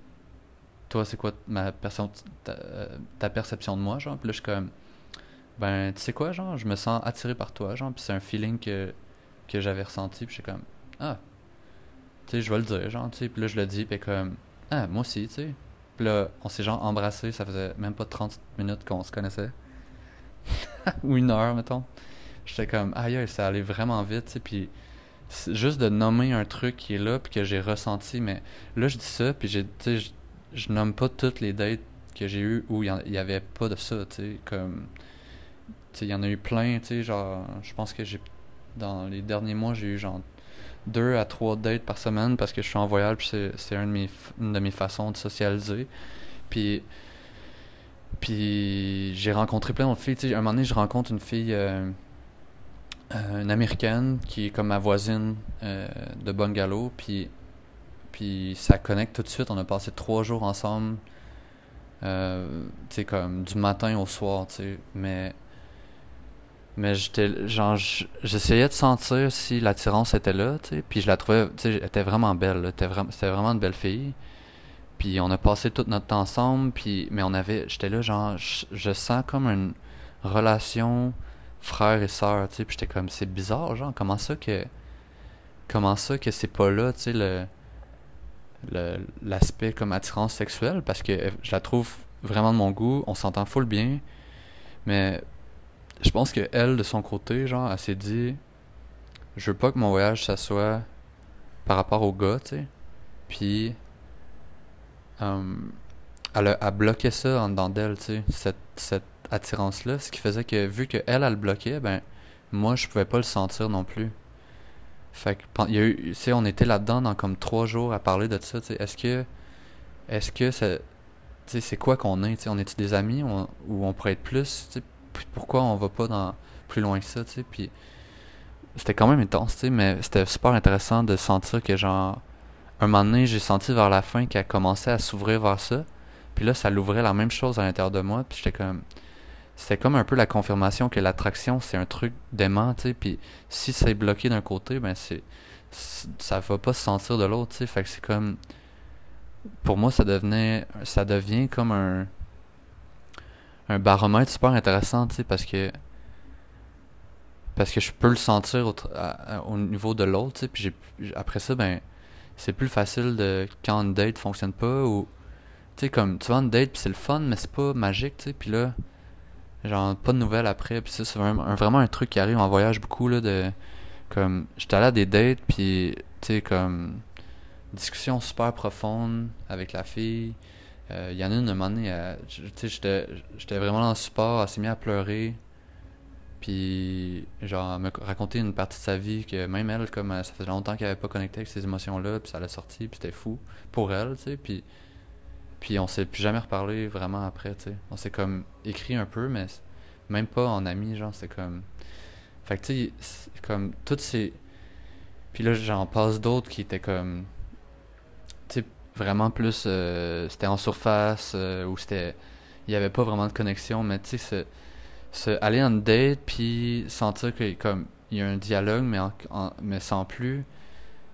toi c'est quoi ma perception ta, perception de moi genre? Puis là je suis comme ben tu sais quoi genre je me sens attiré par toi genre puis c'est un feeling que que j'avais ressenti puis je suis comme ah tu sais je vais le dire genre tu sais puis là je le dis puis comme ah moi aussi tu sais puis là on s'est genre embrassé ça faisait même pas 30 minutes qu'on se connaissait ou une heure, mettons. J'étais comme, aïe, ça allait vraiment vite, tu sais, puis juste de nommer un truc qui est là, puis que j'ai ressenti, mais là, je dis ça, puis j'ai, tu sais, je nomme pas toutes les dates que j'ai eues où il y, avait pas de ça, tu sais, comme, il y en a eu plein, tu sais, genre, je pense que j'ai, dans les derniers mois, j'ai eu genre deux à trois dates par semaine parce que je suis en voyage, puis c'est, une, de mes, de mes façons de socialiser. Puis puis j'ai rencontré plein de filles. à un moment donné, je rencontre une fille, euh, euh, une américaine, qui est comme ma voisine euh, de bungalow. Puis, puis ça connecte tout de suite. On a passé trois jours ensemble. tu sais, comme du matin au soir, tu sais. Mais, mais j'étais, genre, j'essayais de sentir si l'attirance était là, tu sais. Puis je la trouvais, tu sais, elle était vraiment belle. C'était vraiment, une belle fille. Puis on a passé tout notre temps ensemble, puis mais on avait, j'étais là genre, je, sens comme une relation frère et sœur, tu sais. Puis j'étais comme, c'est bizarre, genre, comment ça que. Comment ça que c'est pas là, tu sais, le. L'aspect comme attirance sexuelle, parce que je la trouve vraiment de mon goût, on s'entend full bien, mais je pense que elle, de son côté, genre, elle s'est dit, je veux pas que mon voyage, ça soit par rapport au gars, tu sais. Puis, euh, elle, a, bloqué ça en dedans d'elle, tu sais, cette, cette attirance-là, ce qui faisait que vu qu'elle, elle le bloquait, ben, moi, je pouvais pas le sentir non plus. Fait que, il y a eu, tu on était là-dedans dans comme trois jours à parler de ça, tu sais, est-ce que, est-ce que ça, tu sais, c'est quoi qu'on est, tu sais, on est des amis? Ou on, pourrait être plus, tu pourquoi on va pas dans plus loin que ça, tu sais, puis c'était quand même intense, tu sais, mais c'était super intéressant de sentir que, genre, un moment donné, j'ai senti vers la fin qu'elle commençait à s'ouvrir vers ça. Puis là, ça l'ouvrait la même chose à l'intérieur de moi. Puis j'étais comme. C'était comme un peu la confirmation que l'attraction, c'est un truc d'aimant, tu sais. Puis si c'est bloqué d'un côté, ben c'est. Ça va pas se sentir de l'autre, tu sais. Fait que c'est comme. Pour moi, ça devenait. Ça devient comme un. Un baromètre super intéressant, tu sais, parce que parce que je peux le sentir au, niveau de l'autre, tu sais, puis après ça, ben, c'est plus facile de quand une date fonctionne pas ou, tu sais, comme, tu vas une date puis c'est le fun, mais c'est pas magique, tu sais, puis là, genre, pas de nouvelles après, puis ça, c'est vraiment, vraiment, un truc qui arrive en voyage beaucoup, là, de, comme, j'étais allé à des dates, puis, tu sais, comme, discussion super profonde avec la fille, euh, y en a une, un moment donné, tu sais, j'étais vraiment dans le support, elle s'est mise à pleurer, puis, genre, me raconter une partie de sa vie que même elle, comme ça faisait longtemps qu'elle avait pas connecté avec ces émotions-là, puis ça l'a sorti, puis c'était fou pour elle, tu sais. Puis, puis on s'est plus jamais reparlé vraiment après, tu sais. On s'est comme écrit un peu, mais même pas en ami, genre, c'est comme. Fait que, tu sais, comme toutes ces. Puis là, j'en passe d'autres qui étaient comme. Vraiment plus. Euh, c'était en surface, euh, ou c'était. Il y avait pas vraiment de connexion, mais tu sais, aller en date puis sentir que comme il y a un dialogue mais mais sans plus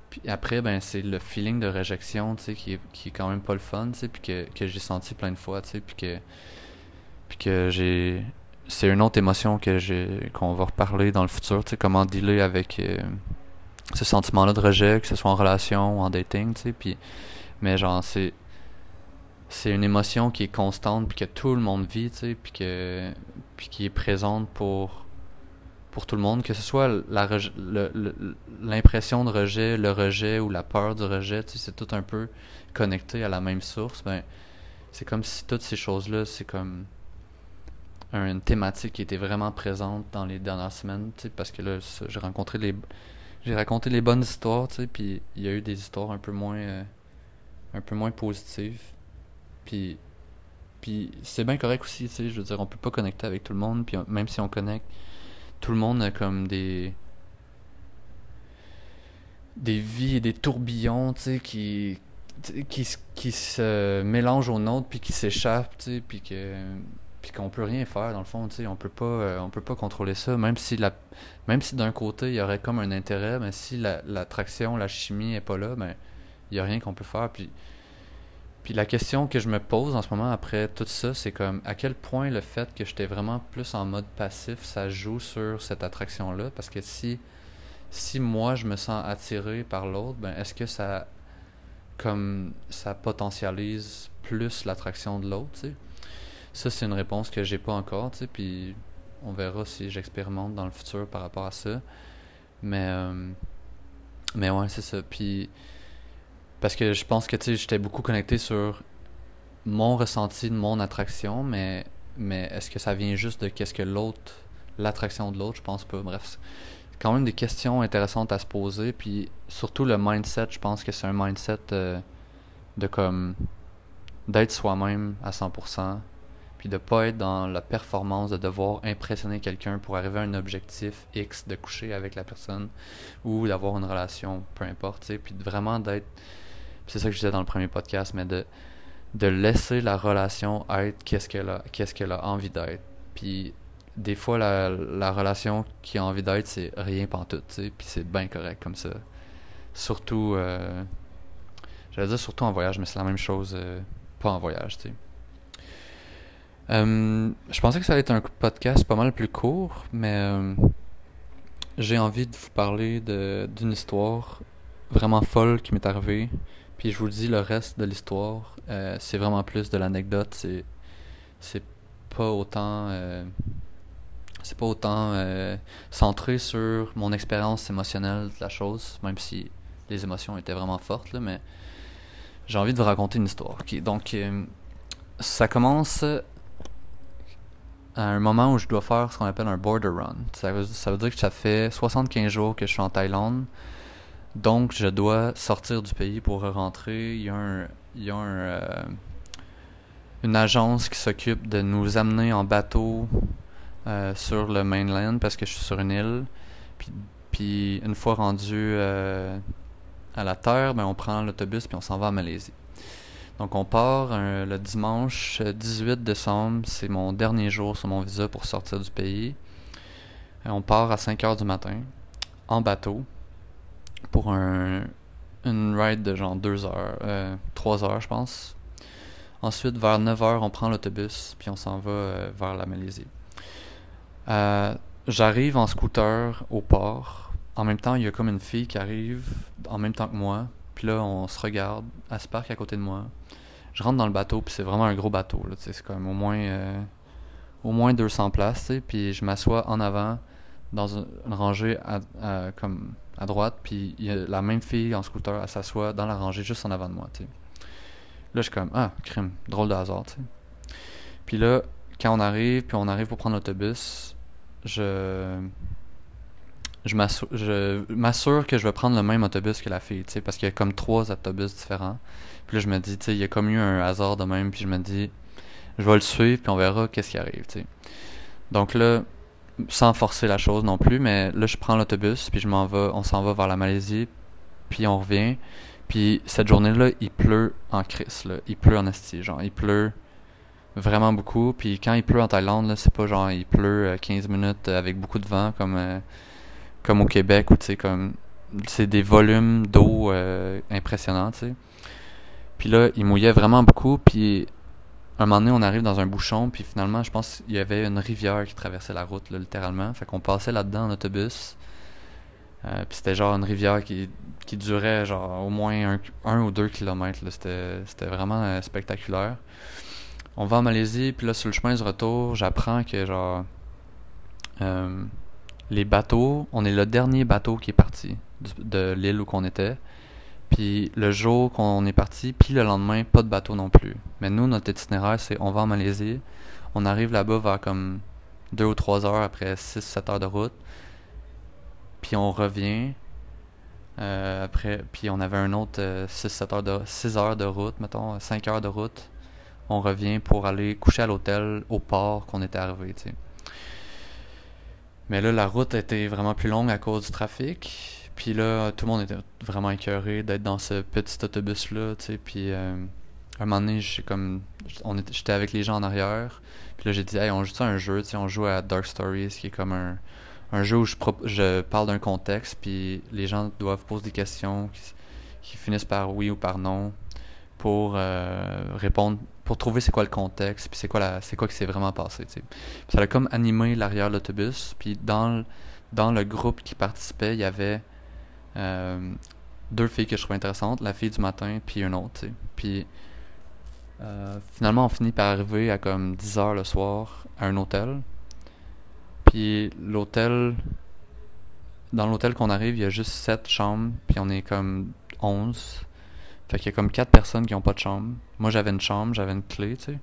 puis après ben c'est le feeling de réjection tu sais qui est, qui est quand même pas le fun tu sais puis que, que j'ai senti plein de fois tu sais puis que puis que j'ai c'est une autre émotion que j'ai qu'on va reparler dans le futur tu sais comment dealer avec euh, ce sentiment là de rejet que ce soit en relation ou en dating tu sais puis mais genre c'est c'est une émotion qui est constante puis que tout le monde vit, tu sais, puis que puis qui est présente pour pour tout le monde, que ce soit l'impression de rejet, le rejet ou la peur du rejet, tu sais, c'est tout un peu connecté à la même source. Ben, c'est comme si toutes ces choses-là, c'est comme une thématique qui était vraiment présente dans les dernières semaines, tu sais, parce que là, j'ai rencontré les j'ai raconté les bonnes histoires, tu sais, puis il y a eu des histoires un peu moins euh, un peu moins positives. Puis, puis c'est bien correct aussi, tu sais, je veux dire, on peut pas connecter avec tout le monde, puis même si on connecte, tout le monde a comme des des vies et des tourbillons, tu sais, qui qui, qui se mélangent aux nôtres puis qui s'échappent, tu sais, puis que puis qu'on peut rien faire dans le fond, tu sais, on peut pas euh, on peut pas contrôler ça même si la même si d'un côté il y aurait comme un intérêt, mais si l'attraction, la, la chimie est pas là, ben il y a rien qu'on peut faire puis puis la question que je me pose en ce moment après tout ça, c'est comme à quel point le fait que j'étais vraiment plus en mode passif, ça joue sur cette attraction-là? Parce que si, si moi je me sens attiré par l'autre, ben est-ce que ça comme ça potentialise plus l'attraction de l'autre, tu? Ça, c'est une réponse que j'ai pas encore, tu puis on verra si j'expérimente dans le futur par rapport à ça. Mais, euh, mais ouais, c'est ça. Puis parce que je pense que j'étais beaucoup connecté sur mon ressenti de mon attraction, mais, mais est-ce que ça vient juste de qu'est-ce que l'autre, l'attraction de l'autre, je pense pas. Bref, c'est quand même des questions intéressantes à se poser, puis surtout le mindset, je pense que c'est un mindset euh, de comme d'être soi-même à 100%, puis de pas être dans la performance de devoir impressionner quelqu'un pour arriver à un objectif X, de coucher avec la personne ou d'avoir une relation, peu importe, puis vraiment d'être c'est ça que je disais dans le premier podcast, mais de, de laisser la relation être qu'est-ce qu'elle a, a envie d'être. Puis des fois, la, la relation qui a envie d'être, c'est rien pantoute, tu sais, puis c'est bien correct comme ça. Surtout, euh, j'allais dire surtout en voyage, mais c'est la même chose, euh, pas en voyage, tu sais. Euh, je pensais que ça allait être un podcast pas mal plus court, mais j'ai envie de vous parler d'une histoire vraiment folle qui m'est arrivée. Puis je vous dis, le reste de l'histoire, euh, c'est vraiment plus de l'anecdote. C'est, c'est pas autant, c'est pas autant centré sur mon expérience émotionnelle de la chose, même si les émotions étaient vraiment fortes, là, mais j'ai envie de vous raconter une histoire. donc, ça commence à un moment où je dois faire ce qu'on appelle un border run. Ça veut dire que ça fait 75 jours que je suis en Thaïlande. Donc, je dois sortir du pays pour rentrer. Il y a, un, il y a un, euh, une agence qui s'occupe de nous amener en bateau euh, sur le mainland parce que je suis sur une île. Puis, une fois rendu euh, à la terre, ben, on prend l'autobus puis on s'en va à Malaisie. Donc on part le dimanche 18 euh, décembre, c'est mon dernier jour sur mon visa pour sortir du pays. Euh, on part à 5 heures du matin en bateau pour un, une ride de genre 2 heures, 3 heures je pense. Ensuite vers 9 heures on prend l'autobus puis on s'en va vers la Malaisie. J'arrive en scooter au port. En même temps il y a comme une fille qui arrive en même temps que moi. Puis là, on se regarde. Elle se parque à côté de moi. Je rentre dans le bateau, puis c'est vraiment un gros bateau. C'est comme au moins, euh, au moins 200 places. Puis je m'assois en avant, dans une, rangée à, comme à droite. Puis y a la même fille en scooter, elle s'assoit dans la rangée juste en avant de moi. Là, je suis comme, ah, crime, drôle de hasard. Puis là, quand on arrive, puis on arrive pour prendre l'autobus, je je m'assure que je vais prendre le même autobus que la fille, tu parce qu'il y a comme trois autobus différents. Puis là, je me dis, tu sais, il y a comme eu un hasard de même, puis je me dis, je vais le suivre, puis on verra qu'est-ce qui arrive, tu sais. Donc là, sans forcer la chose non plus, mais là, je prends l'autobus, puis je m'en vais, on s'en va vers la Malaisie, puis on revient. Puis cette journée-là, il pleut en crise, là. Il pleut en esti, genre, il pleut vraiment beaucoup. Puis quand il pleut en Thaïlande, là, c'est pas genre, il pleut 15 euh, minutes avec beaucoup de vent, comme... Euh, comme au Québec où tu sais comme c'est des volumes d'eau euh, impressionnants, tu sais. Puis là, il mouillait vraiment beaucoup, puis un moment donné, on arrive dans un bouchon, puis finalement, je pense qu'il y avait une rivière qui traversait la route, littéralement. Fait qu'on passait là-dedans en autobus. Euh, puis c'était genre une rivière qui, qui durait genre au moins un, ou deux kilomètres. C'était vraiment euh, spectaculaire. On va en Malaisie, puis là, sur le chemin du retour, j'apprends que genre... Euh, les bateaux, on est le dernier bateau qui est parti de l'île où qu'on était. Puis le jour qu'on est parti, puis le lendemain, pas de bateau non plus. Mais nous, notre itinéraire, c'est on va en Malaisie. On arrive là-bas vers comme 2 ou 3 heures après 6-7 heures de route. Puis on revient. Euh, après, puis on avait un autre 6-7 euh, heures de 6 heures de route, mettons, 5 heures de route. On revient pour aller coucher à l'hôtel au port qu'on était arrivé. Mais là, la route était vraiment plus longue à cause du trafic. Puis là, tout le monde était vraiment écœuré d'être dans ce petit autobus-là, tu sais. Puis euh, un moment donné, comme... J'étais avec les gens en arrière. Puis là, j'ai dit, hey, on joue ça un jeu, tu sais. On joue à Dark Stories, qui est comme un, un jeu où je, je parle d'un contexte, puis les gens doivent poser des questions qui, finissent par oui ou par non pour euh, répondre pour trouver c'est quoi le contexte, puis c'est quoi la, c'est quoi qui s'est vraiment passé. ça a comme animé l'arrière de l'autobus, puis dans dans le groupe qui participait, il y avait euh, deux filles que je trouvais intéressantes, la fille du matin, puis une autre. Puis euh, finalement, on finit par arriver à comme 10 heures le soir à un hôtel. Puis l'hôtel, dans l'hôtel qu'on arrive, il y a juste 7 chambres, puis on est comme 11. Fait qu'il y a comme quatre personnes qui ont pas de chambre. Moi, j'avais une chambre, j'avais une clé, tu sais.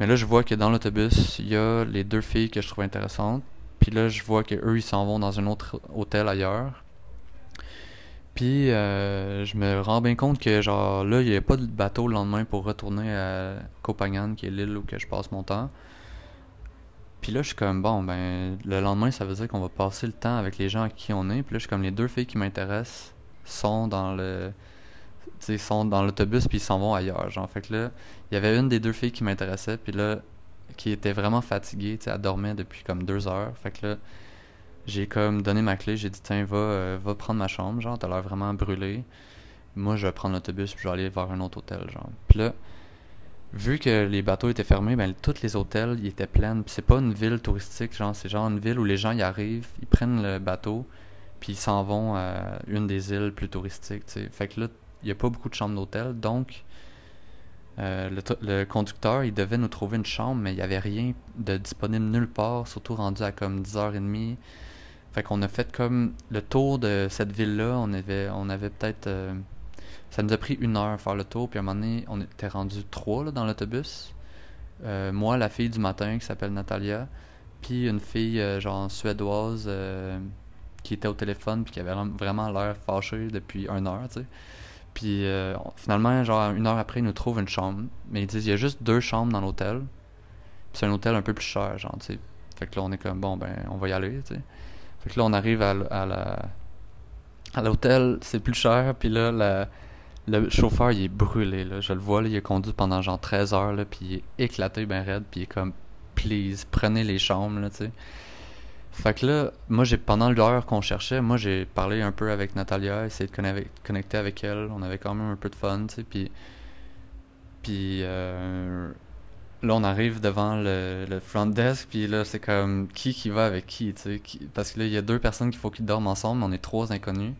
Mais là, je vois que dans l'autobus, il y a les deux filles que je trouve intéressantes. Puis là, je vois qu'eux, ils s'en vont dans un autre hôtel ailleurs. Puis euh, je me rends bien compte que genre là, il n'y a pas de bateau le lendemain pour retourner à Copenhague, qui est l'île où que je passe mon temps. Puis là, je suis comme bon, ben le lendemain, ça veut dire qu'on va passer le temps avec les gens à qui on est. Puis là, je suis comme les deux filles qui m'intéressent sont dans le sont dans l'autobus puis ils s'en vont ailleurs. Genre, fait que là, il y avait une des deux filles qui m'intéressait, puis là, qui était vraiment fatiguée, tu elle dormait depuis comme deux heures. Fait que là, j'ai comme donné ma clé, j'ai dit, tiens, va, euh, va prendre ma chambre, genre, t'as l'air vraiment brûlé. Moi, je vais prendre l'autobus puis je vais aller vers un autre hôtel, genre. Puis là, vu que les bateaux étaient fermés, ben tous les hôtels ils étaient pleins. C'est pas une ville touristique, genre c'est genre une ville où les gens y arrivent, ils prennent le bateau, puis ils s'en vont à une des îles plus touristiques. sais. Fait que là, il y a pas beaucoup de chambres d'hôtel, donc euh, le, le, conducteur il devait nous trouver une chambre, mais il y avait rien de disponible nulle part, surtout rendu à comme 10h30. Fait qu'on a fait comme le tour de cette ville-là, on avait, on avait peut-être euh, ça nous a pris une heure à faire le tour, puis à un moment donné, on était rendu trois là, dans l'autobus. Euh, moi, la fille du matin qui s'appelle Natalia, puis une fille euh, genre suédoise qui était au téléphone puis qui avait vraiment l'air fâchée depuis une heure. Puis finalement, genre une heure après, ils nous trouvent une chambre. Mais ils disent il y a juste deux chambres dans l'hôtel. c'est un hôtel un peu plus cher, genre. Fait que là, on est comme bon, ben, on va y aller, tu sais. Là, on arrive à, à. À l'hôtel, c'est plus cher, puis là, le chauffeur, il est brûlé, là. Je le vois, là, il a conduit pendant genre 13 heures, là, puis il est éclaté ben raide, puis il est comme, please, prenez les chambres, là, tu. Fait que là, moi, j'ai pendant l'heure qu'on cherchait, moi, j'ai parlé un peu avec Natalia, essayé de connecter avec elle. On avait quand même un peu de fun, tu sais, puis... Puis... Euh, là, on arrive devant le, front desk, puis là, c'est comme, qui qui va avec qui, tu sais. Parce que là, il y a deux personnes qu'il faut qu'ils dorment ensemble, mais on est trois inconnus.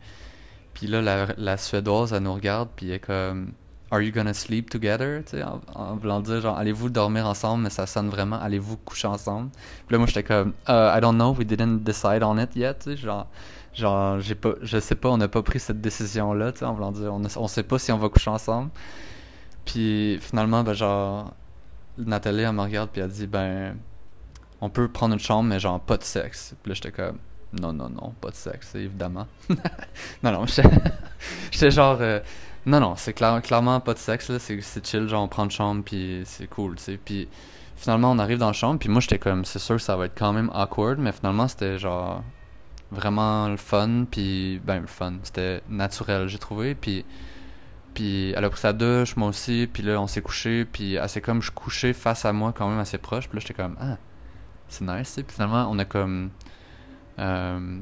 Puis là, la, Suédoise, elle nous regarde, puis elle est comme Are you gonna sleep together? Tu sais, en, voulant dire, genre, allez-vous dormir ensemble, mais ça sonne vraiment, allez-vous coucher ensemble? Puis là, moi, j'étais comme uh, I don't know, we didn't decide on it yet, tu sais, genre. Genre, j'ai pas, je sais pas, on n'a pas pris cette décision-là, tu sais, en voulant dire, on, on sait pas si on va coucher ensemble. Puis finalement, ben, genre, Nathalie, elle me regarde, puis elle dit, ben, on peut prendre une chambre, mais genre, pas de sexe. Puis là, j'étais comme, non, non, non, pas de sexe, évidemment. non, non, j'étais genre. Euh, non, non, c'est clairement pas de sexe, là. C'est chill, genre, on prend une chambre, puis c'est cool, tu sais. Puis finalement, on arrive dans la chambre, puis moi, j'étais comme, c'est sûr ça va être quand même awkward, mais finalement, c'était genre. Vraiment le fun, puis. Ben, le fun. C'était naturel, j'ai trouvé, puis. Puis elle a pris sa douche, moi aussi, puis là, on s'est couché, puis elle s'est comme je couchais face à moi, quand même assez proche, puis là, j'étais comme, ah, c'est nice. Puis finalement, on a comme euh,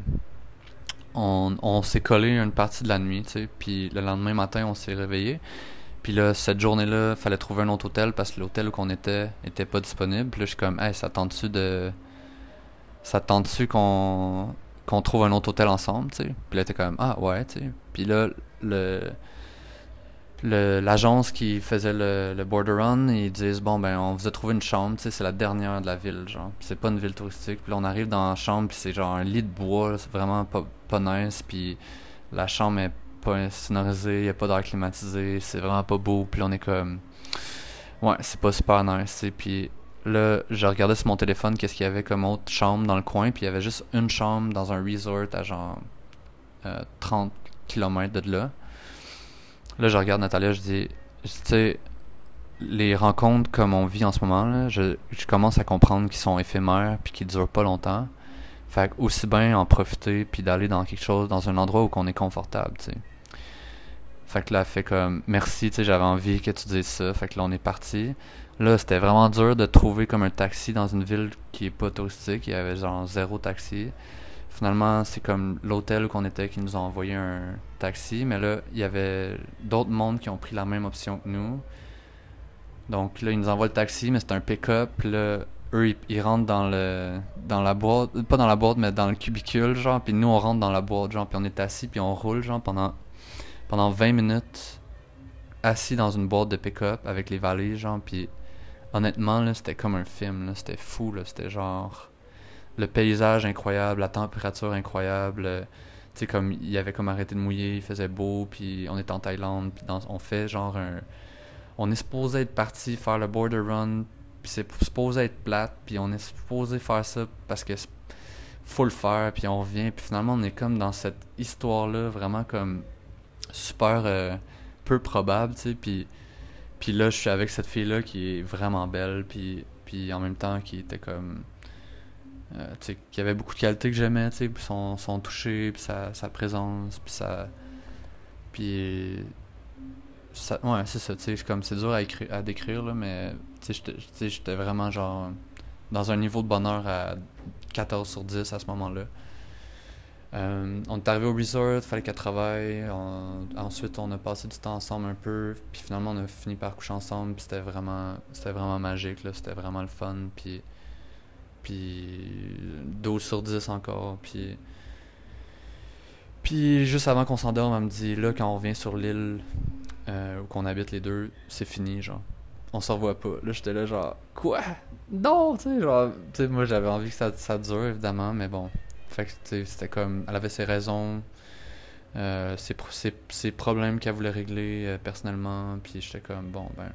on, s'est collé une partie de la nuit, tu sais, puis le lendemain matin, on s'est réveillé. Puis là, cette journée-là, fallait trouver un autre hôtel parce que l'hôtel où on était était pas disponible. Puis là, je suis comme, hey, ça tente-tu de. Ça tente-tu qu'on qu'on trouve un autre hôtel ensemble, tu sais? Puis là, t'es comme, ah ouais, tu sais. Puis là, le l'agence qui faisait le, border run, ils disent bon ben on vous a trouvé une chambre, tu sais, c'est la dernière de la ville, genre. C'est pas une ville touristique. Puis là on arrive dans la chambre, puis c'est genre un lit de bois, c'est vraiment pas, nice, puis la chambre est pas sonorisée, y a pas d'air climatisé, c'est vraiment pas beau. Puis on est comme ouais, c'est pas super nice, tu Puis là, je regardais sur mon téléphone qu'est-ce qu'il y avait comme autre chambre dans le coin, puis il y avait juste une chambre dans un resort à genre 30 euh, km de là. Là, je regarde Natalia, je dis, tu sais, les rencontres comme on vit en ce moment, là, je, commence à comprendre qu'ils sont éphémères puis qu'ils durent pas longtemps. Fait aussi bien en profiter puis d'aller dans quelque chose, dans un endroit où on est confortable, tu sais. Fait que là, fait comme merci, tu sais, j'avais envie que tu dises ça. Fait que là, on est parti. Là, c'était vraiment dur de trouver comme un taxi dans une ville qui est pas touristique. Il y avait genre zéro taxi. Finalement, c'est comme l'hôtel où on était qui nous a envoyé un taxi, mais là, il y avait d'autres mondes qui ont pris la même option que nous. Donc là, ils nous envoient le taxi, mais c'est un pick-up. Là, eux, ils, rentrent dans le dans la boîte, pas dans la boîte, mais dans le cubicule, genre. Puis nous, on rentre dans la boîte, genre. Puis on est assis, puis on roule, genre, pendant pendant 20 minutes, assis dans une boîte de pick-up avec les valises, genre. Puis honnêtement, là, c'était comme un film, là. C'était fou, là. C'était genre le paysage incroyable, la température incroyable. Euh, tu sais, comme il avait comme arrêté de mouiller, il faisait beau, puis on est en Thaïlande, puis on fait genre un. On est supposé être parti faire le border run, puis c'est supposé être plate, puis on est supposé faire ça parce que faut le faire, puis on revient, puis finalement on est comme dans cette histoire-là, vraiment comme super euh, peu probable, tu sais, puis, puis là je suis avec cette fille-là qui est vraiment belle, puis, puis en même temps qui était comme euh, qui avait beaucoup de qualités que j'aimais, son, son toucher, puis sa, sa présence, puis sa. Puis. Ça, ouais, c'est ça, tu sais, comme c'est dur à, écrire, à décrire, là, mais j'étais vraiment genre dans un niveau de bonheur à 14 sur 10 à ce moment-là. Euh, on est arrivé au resort, fallait qu'elle travaille. ensuite, on a passé du temps ensemble un peu. Puis finalement, on a fini par coucher ensemble. Puis c'était vraiment, c'était vraiment magique. C'était vraiment le fun. Puis, puis 12 sur 10 encore. Puis, puis juste avant qu'on s'endorme, elle me dit là, quand on revient sur l'île euh, où qu'on habite les deux, c'est fini, genre. On s'en voit pas. Là, j'étais là, genre, quoi? Non, tu sais, genre, tu sais, moi j'avais envie que ça, ça dure, évidemment, mais bon fait que c'était comme. Elle avait ses raisons, euh, ses, problèmes qu'elle voulait régler euh, personnellement. Puis j'étais comme, bon, ben,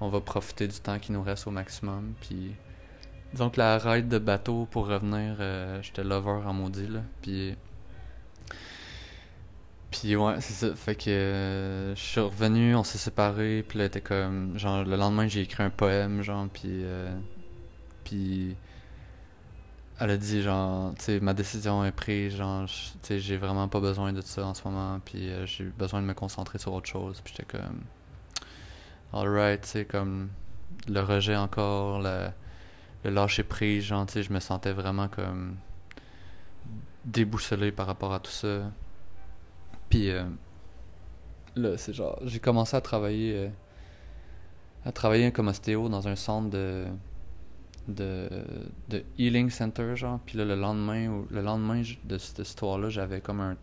on va profiter du temps qui nous reste au maximum. Puis. Donc la ride de bateau pour revenir, euh, j'étais lover en maudit, là. Puis. Puis ouais, c'est ça. Fait que je suis revenu, on s'est séparés, puis là, était comme. Genre, le lendemain, j'ai écrit un poème, genre, puis. puis elle a dit genre tu sais ma décision est prise genre tu sais j'ai vraiment pas besoin de ça en ce moment puis euh, j'ai besoin de me concentrer sur autre chose puis j'étais comme alright tu sais comme le rejet encore le, le lâcher prise genre je me sentais vraiment comme déboussolé par rapport à tout ça puis euh, là c'est genre j'ai commencé à travailler euh, à travailler comme ostéo dans un centre de de, Healing Center, genre. Puis là, le lendemain, le lendemain de cette histoire-là, j'avais comme un,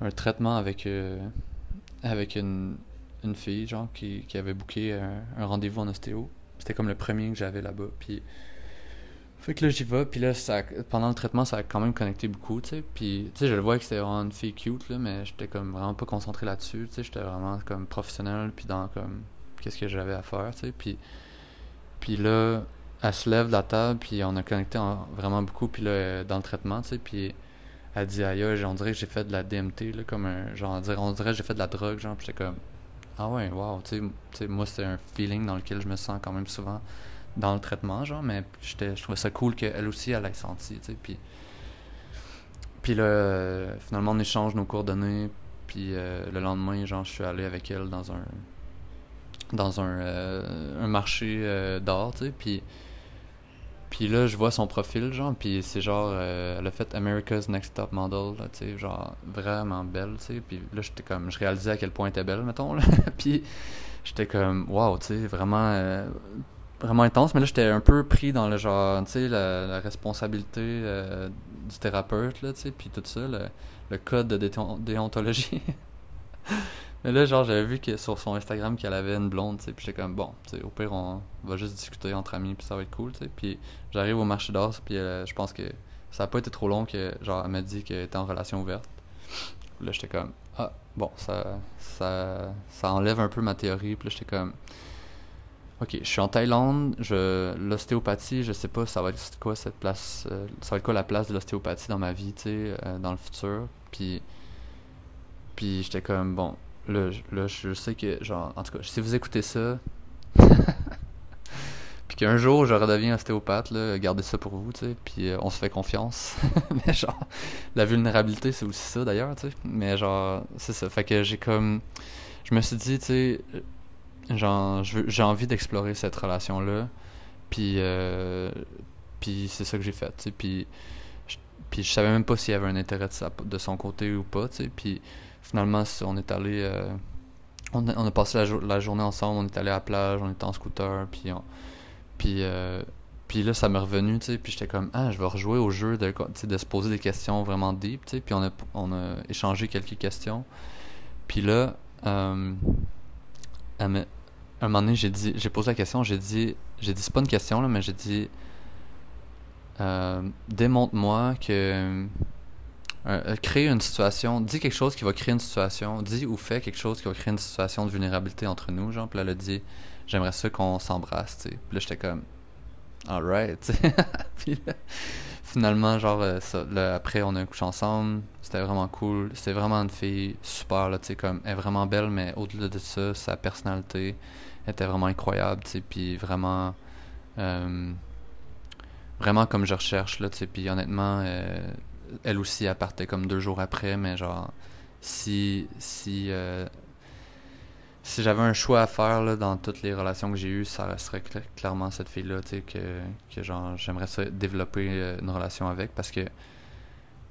un traitement avec, euh, avec une, une fille, genre, qui, qui avait booké un, rendez-vous en ostéo. C'était comme le premier que j'avais là-bas. Puis. Fait que là, j'y vais, puis là, ça, pendant le traitement, ça a quand même connecté beaucoup, tu sais. Puis, tu sais, je le vois que c'était vraiment une fille cute, là, mais j'étais comme vraiment pas concentré là-dessus, tu sais. J'étais vraiment comme professionnel, puis dans comme, qu'est-ce que j'avais à faire, tu sais. Puis, puis là, elle se lève de la table, puis on a connecté vraiment beaucoup, puis là, dans le traitement, tu sais, puis elle dit aïe, on dirait que j'ai fait de la DMT, là, comme un, genre, on dirait, on dirait que j'ai fait de la drogue, genre, puis j'étais comme, ah ouais, wow, tu sais, moi, c'est un feeling dans lequel je me sens quand même souvent dans le traitement, genre, mais j'étais, je trouvais ça cool qu'elle aussi, elle ait senti, tu sais, puis, puis là, finalement, on échange nos coordonnées, puis euh, le lendemain, genre, je suis allé avec elle dans un, dans un, euh, un marché euh, d'art, tu sais, puis... Puis là, je vois son profil, genre, puis c'est genre, euh, elle a fait America's Next Top Model, tu sais, genre, vraiment belle, tu sais. Puis là, j'étais comme, je réalisais à quel point elle était belle, mettons, là. puis j'étais comme, wow, tu sais, vraiment, vraiment intense. Mais là, j'étais un peu pris dans le genre, tu sais, la, responsabilité du thérapeute, là, tu sais, puis tout ça, le, le code de déontologie. Mais là, genre, j'avais vu que sur son Instagram qu'elle avait une blonde, tu sais, puis j'étais comme, bon, tu sais, au pire, on va juste discuter entre amis, puis ça va être cool, tu sais. Puis j'arrive au marché d'or, puis euh, je pense que ça a pas été trop long que, genre, elle m'a dit qu'elle était en relation ouverte. Là, j'étais comme, ah, bon, ça, ça, ça enlève un peu ma théorie, puis là, j'étais comme, ok, je suis en Thaïlande, je, l'ostéopathie, je sais pas, ça va être quoi cette place, euh, ça va être quoi la place de l'ostéopathie dans ma vie, tu sais, euh, dans le futur. Puis, puis j'étais comme, bon, Là, je sais que, genre, en tout cas, si vous écoutez ça, puis qu'un jour je redeviens ostéopathe, là, gardez ça pour vous, tu sais, puis euh, on se fait confiance. mais genre, la vulnérabilité, c'est aussi ça d'ailleurs, tu sais. Mais genre, c'est ça. Fait que j'ai comme. Je me suis dit, tu sais, genre, j'ai envie d'explorer cette relation-là, puis. Euh, puis c'est ça que j'ai fait, tu sais. Puis, puis je savais même pas s'il y avait un intérêt de, de son côté ou pas, tu sais. Puis finalement, on est allé. Euh, on, a, passé la, journée ensemble, on est allé à la plage, on était en scooter, puis puis, euh, puis là, ça m'est revenu, tu sais, puis j'étais comme, ah, je vais rejouer au jeu de, de se poser des questions vraiment deep, tu sais, puis on a, on a échangé quelques questions. Puis là, euh, un moment donné, j'ai dit, j'ai posé la question, j'ai dit, j'ai dit, c'est pas une question, là, mais j'ai dit, démontre-moi que euh, créer une situation, dis quelque chose qui va créer une situation, dis ou fais quelque chose qui va créer une situation de vulnérabilité entre nous, genre, puis là, elle a dit, j'aimerais ça qu'on s'embrasse, tu sais. Puis là, j'étais comme, alright, puis finalement, genre, euh, après, on a couché ensemble, c'était vraiment cool, c'était vraiment une fille super, là, tu sais, comme, elle est vraiment belle, mais au-delà de ça, sa personnalité était vraiment incroyable, tu sais, puis vraiment, euh, vraiment comme je recherche, là, tu sais, puis honnêtement, elle aussi, elle partait comme deux jours après, mais genre, si, si, euh, si j'avais un choix à faire là, dans toutes les relations que j'ai eues, ça serait clairement cette fille-là, tu sais, que, que genre, j'aimerais développer euh, une relation avec parce que,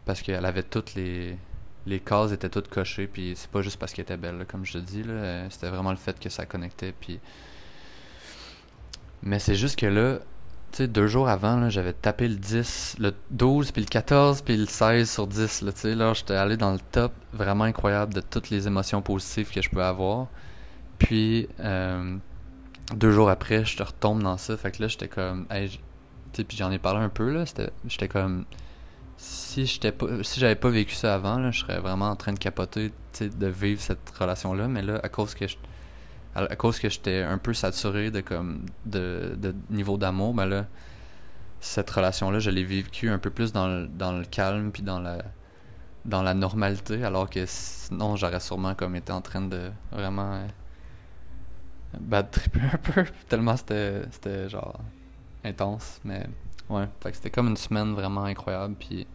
parce qu'elle avait toutes les les cases étaient toutes cochées puis c'est pas juste parce qu'elle était belle comme je te dis là c'était vraiment le fait que ça connectait puis mais c'est juste que là sais deux jours avant j'avais tapé le 10 le 12 puis le 14 puis le 16 sur 10 là là j'étais allé dans le top vraiment incroyable de toutes les émotions positives que je pouvais avoir. Puis euh, deux jours après je te retombe dans ça. Fait que là j'étais comme hey, tu puis j'en ai parlé un peu là. J'étais comme si j'étais pas si j'avais pas vécu ça avant là, je serais vraiment en train de capoter de vivre cette relation là mais là à cause que je, à, cause que j'étais un peu saturé de comme de, niveau d'amour ben là cette relation là je l'ai vécu un peu plus dans le, dans le calme puis dans la dans la normalité alors que sinon j'aurais sûrement comme été en train de vraiment euh, bad tripper un peu. Tellement c'était c'était genre intense mais Ouais, fait que c'était comme une semaine vraiment incroyable, puis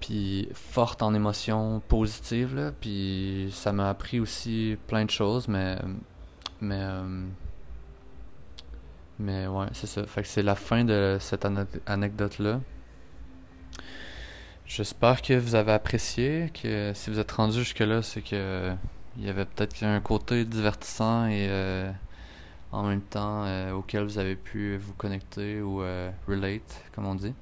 puis forte en émotions positives là, puis ça m'a appris aussi plein de choses, mais mais euh, mais ouais, c'est ça. Fait que c'est la fin de cette anecdote là. J'espère que vous avez apprécié, que si vous êtes rendu jusque là, c'est que il y avait peut-être un côté divertissant et euh, en même temps euh, auquel vous avez pu vous connecter ou euh, relate, comme on dit.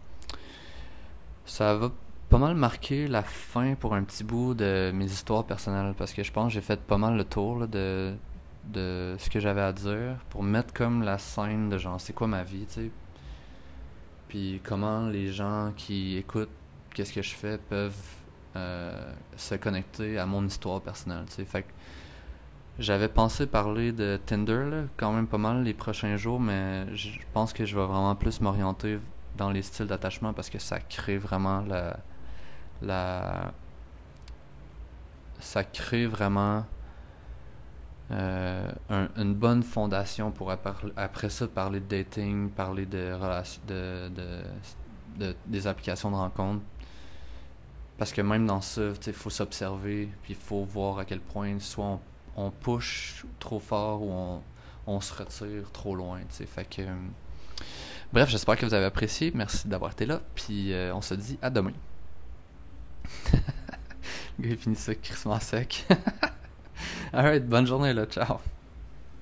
Ça va pas mal marquer la fin pour un petit bout de mes histoires personnelles parce que je pense que j'ai fait pas mal le tour de, de ce que j'avais à dire pour mettre comme la scène de genre c'est quoi ma vie, tu sais. Puis comment les gens qui écoutent qu'est-ce que je fais peuvent euh, se connecter à mon histoire personnelle, tu sais. Fait que j'avais pensé parler de Tinder là, quand même pas mal les prochains jours, mais je pense que je vais vraiment plus m'orienter dans les styles d'attachement parce que ça crée vraiment la, la ça crée vraiment euh, une bonne fondation pour après ça parler de dating, parler de, de, de, de des applications de rencontre. Parce que même dans ça, il faut s'observer, puis il faut voir à quel point soit on push trop fort ou on, on se retire trop loin. Fait que, euh, bref, j'espère que vous avez apprécié. Merci d'avoir été là. Puis euh, on se dit à demain. Le gars, il finit ça crissement sec. Alright, bonne journée là. Ciao.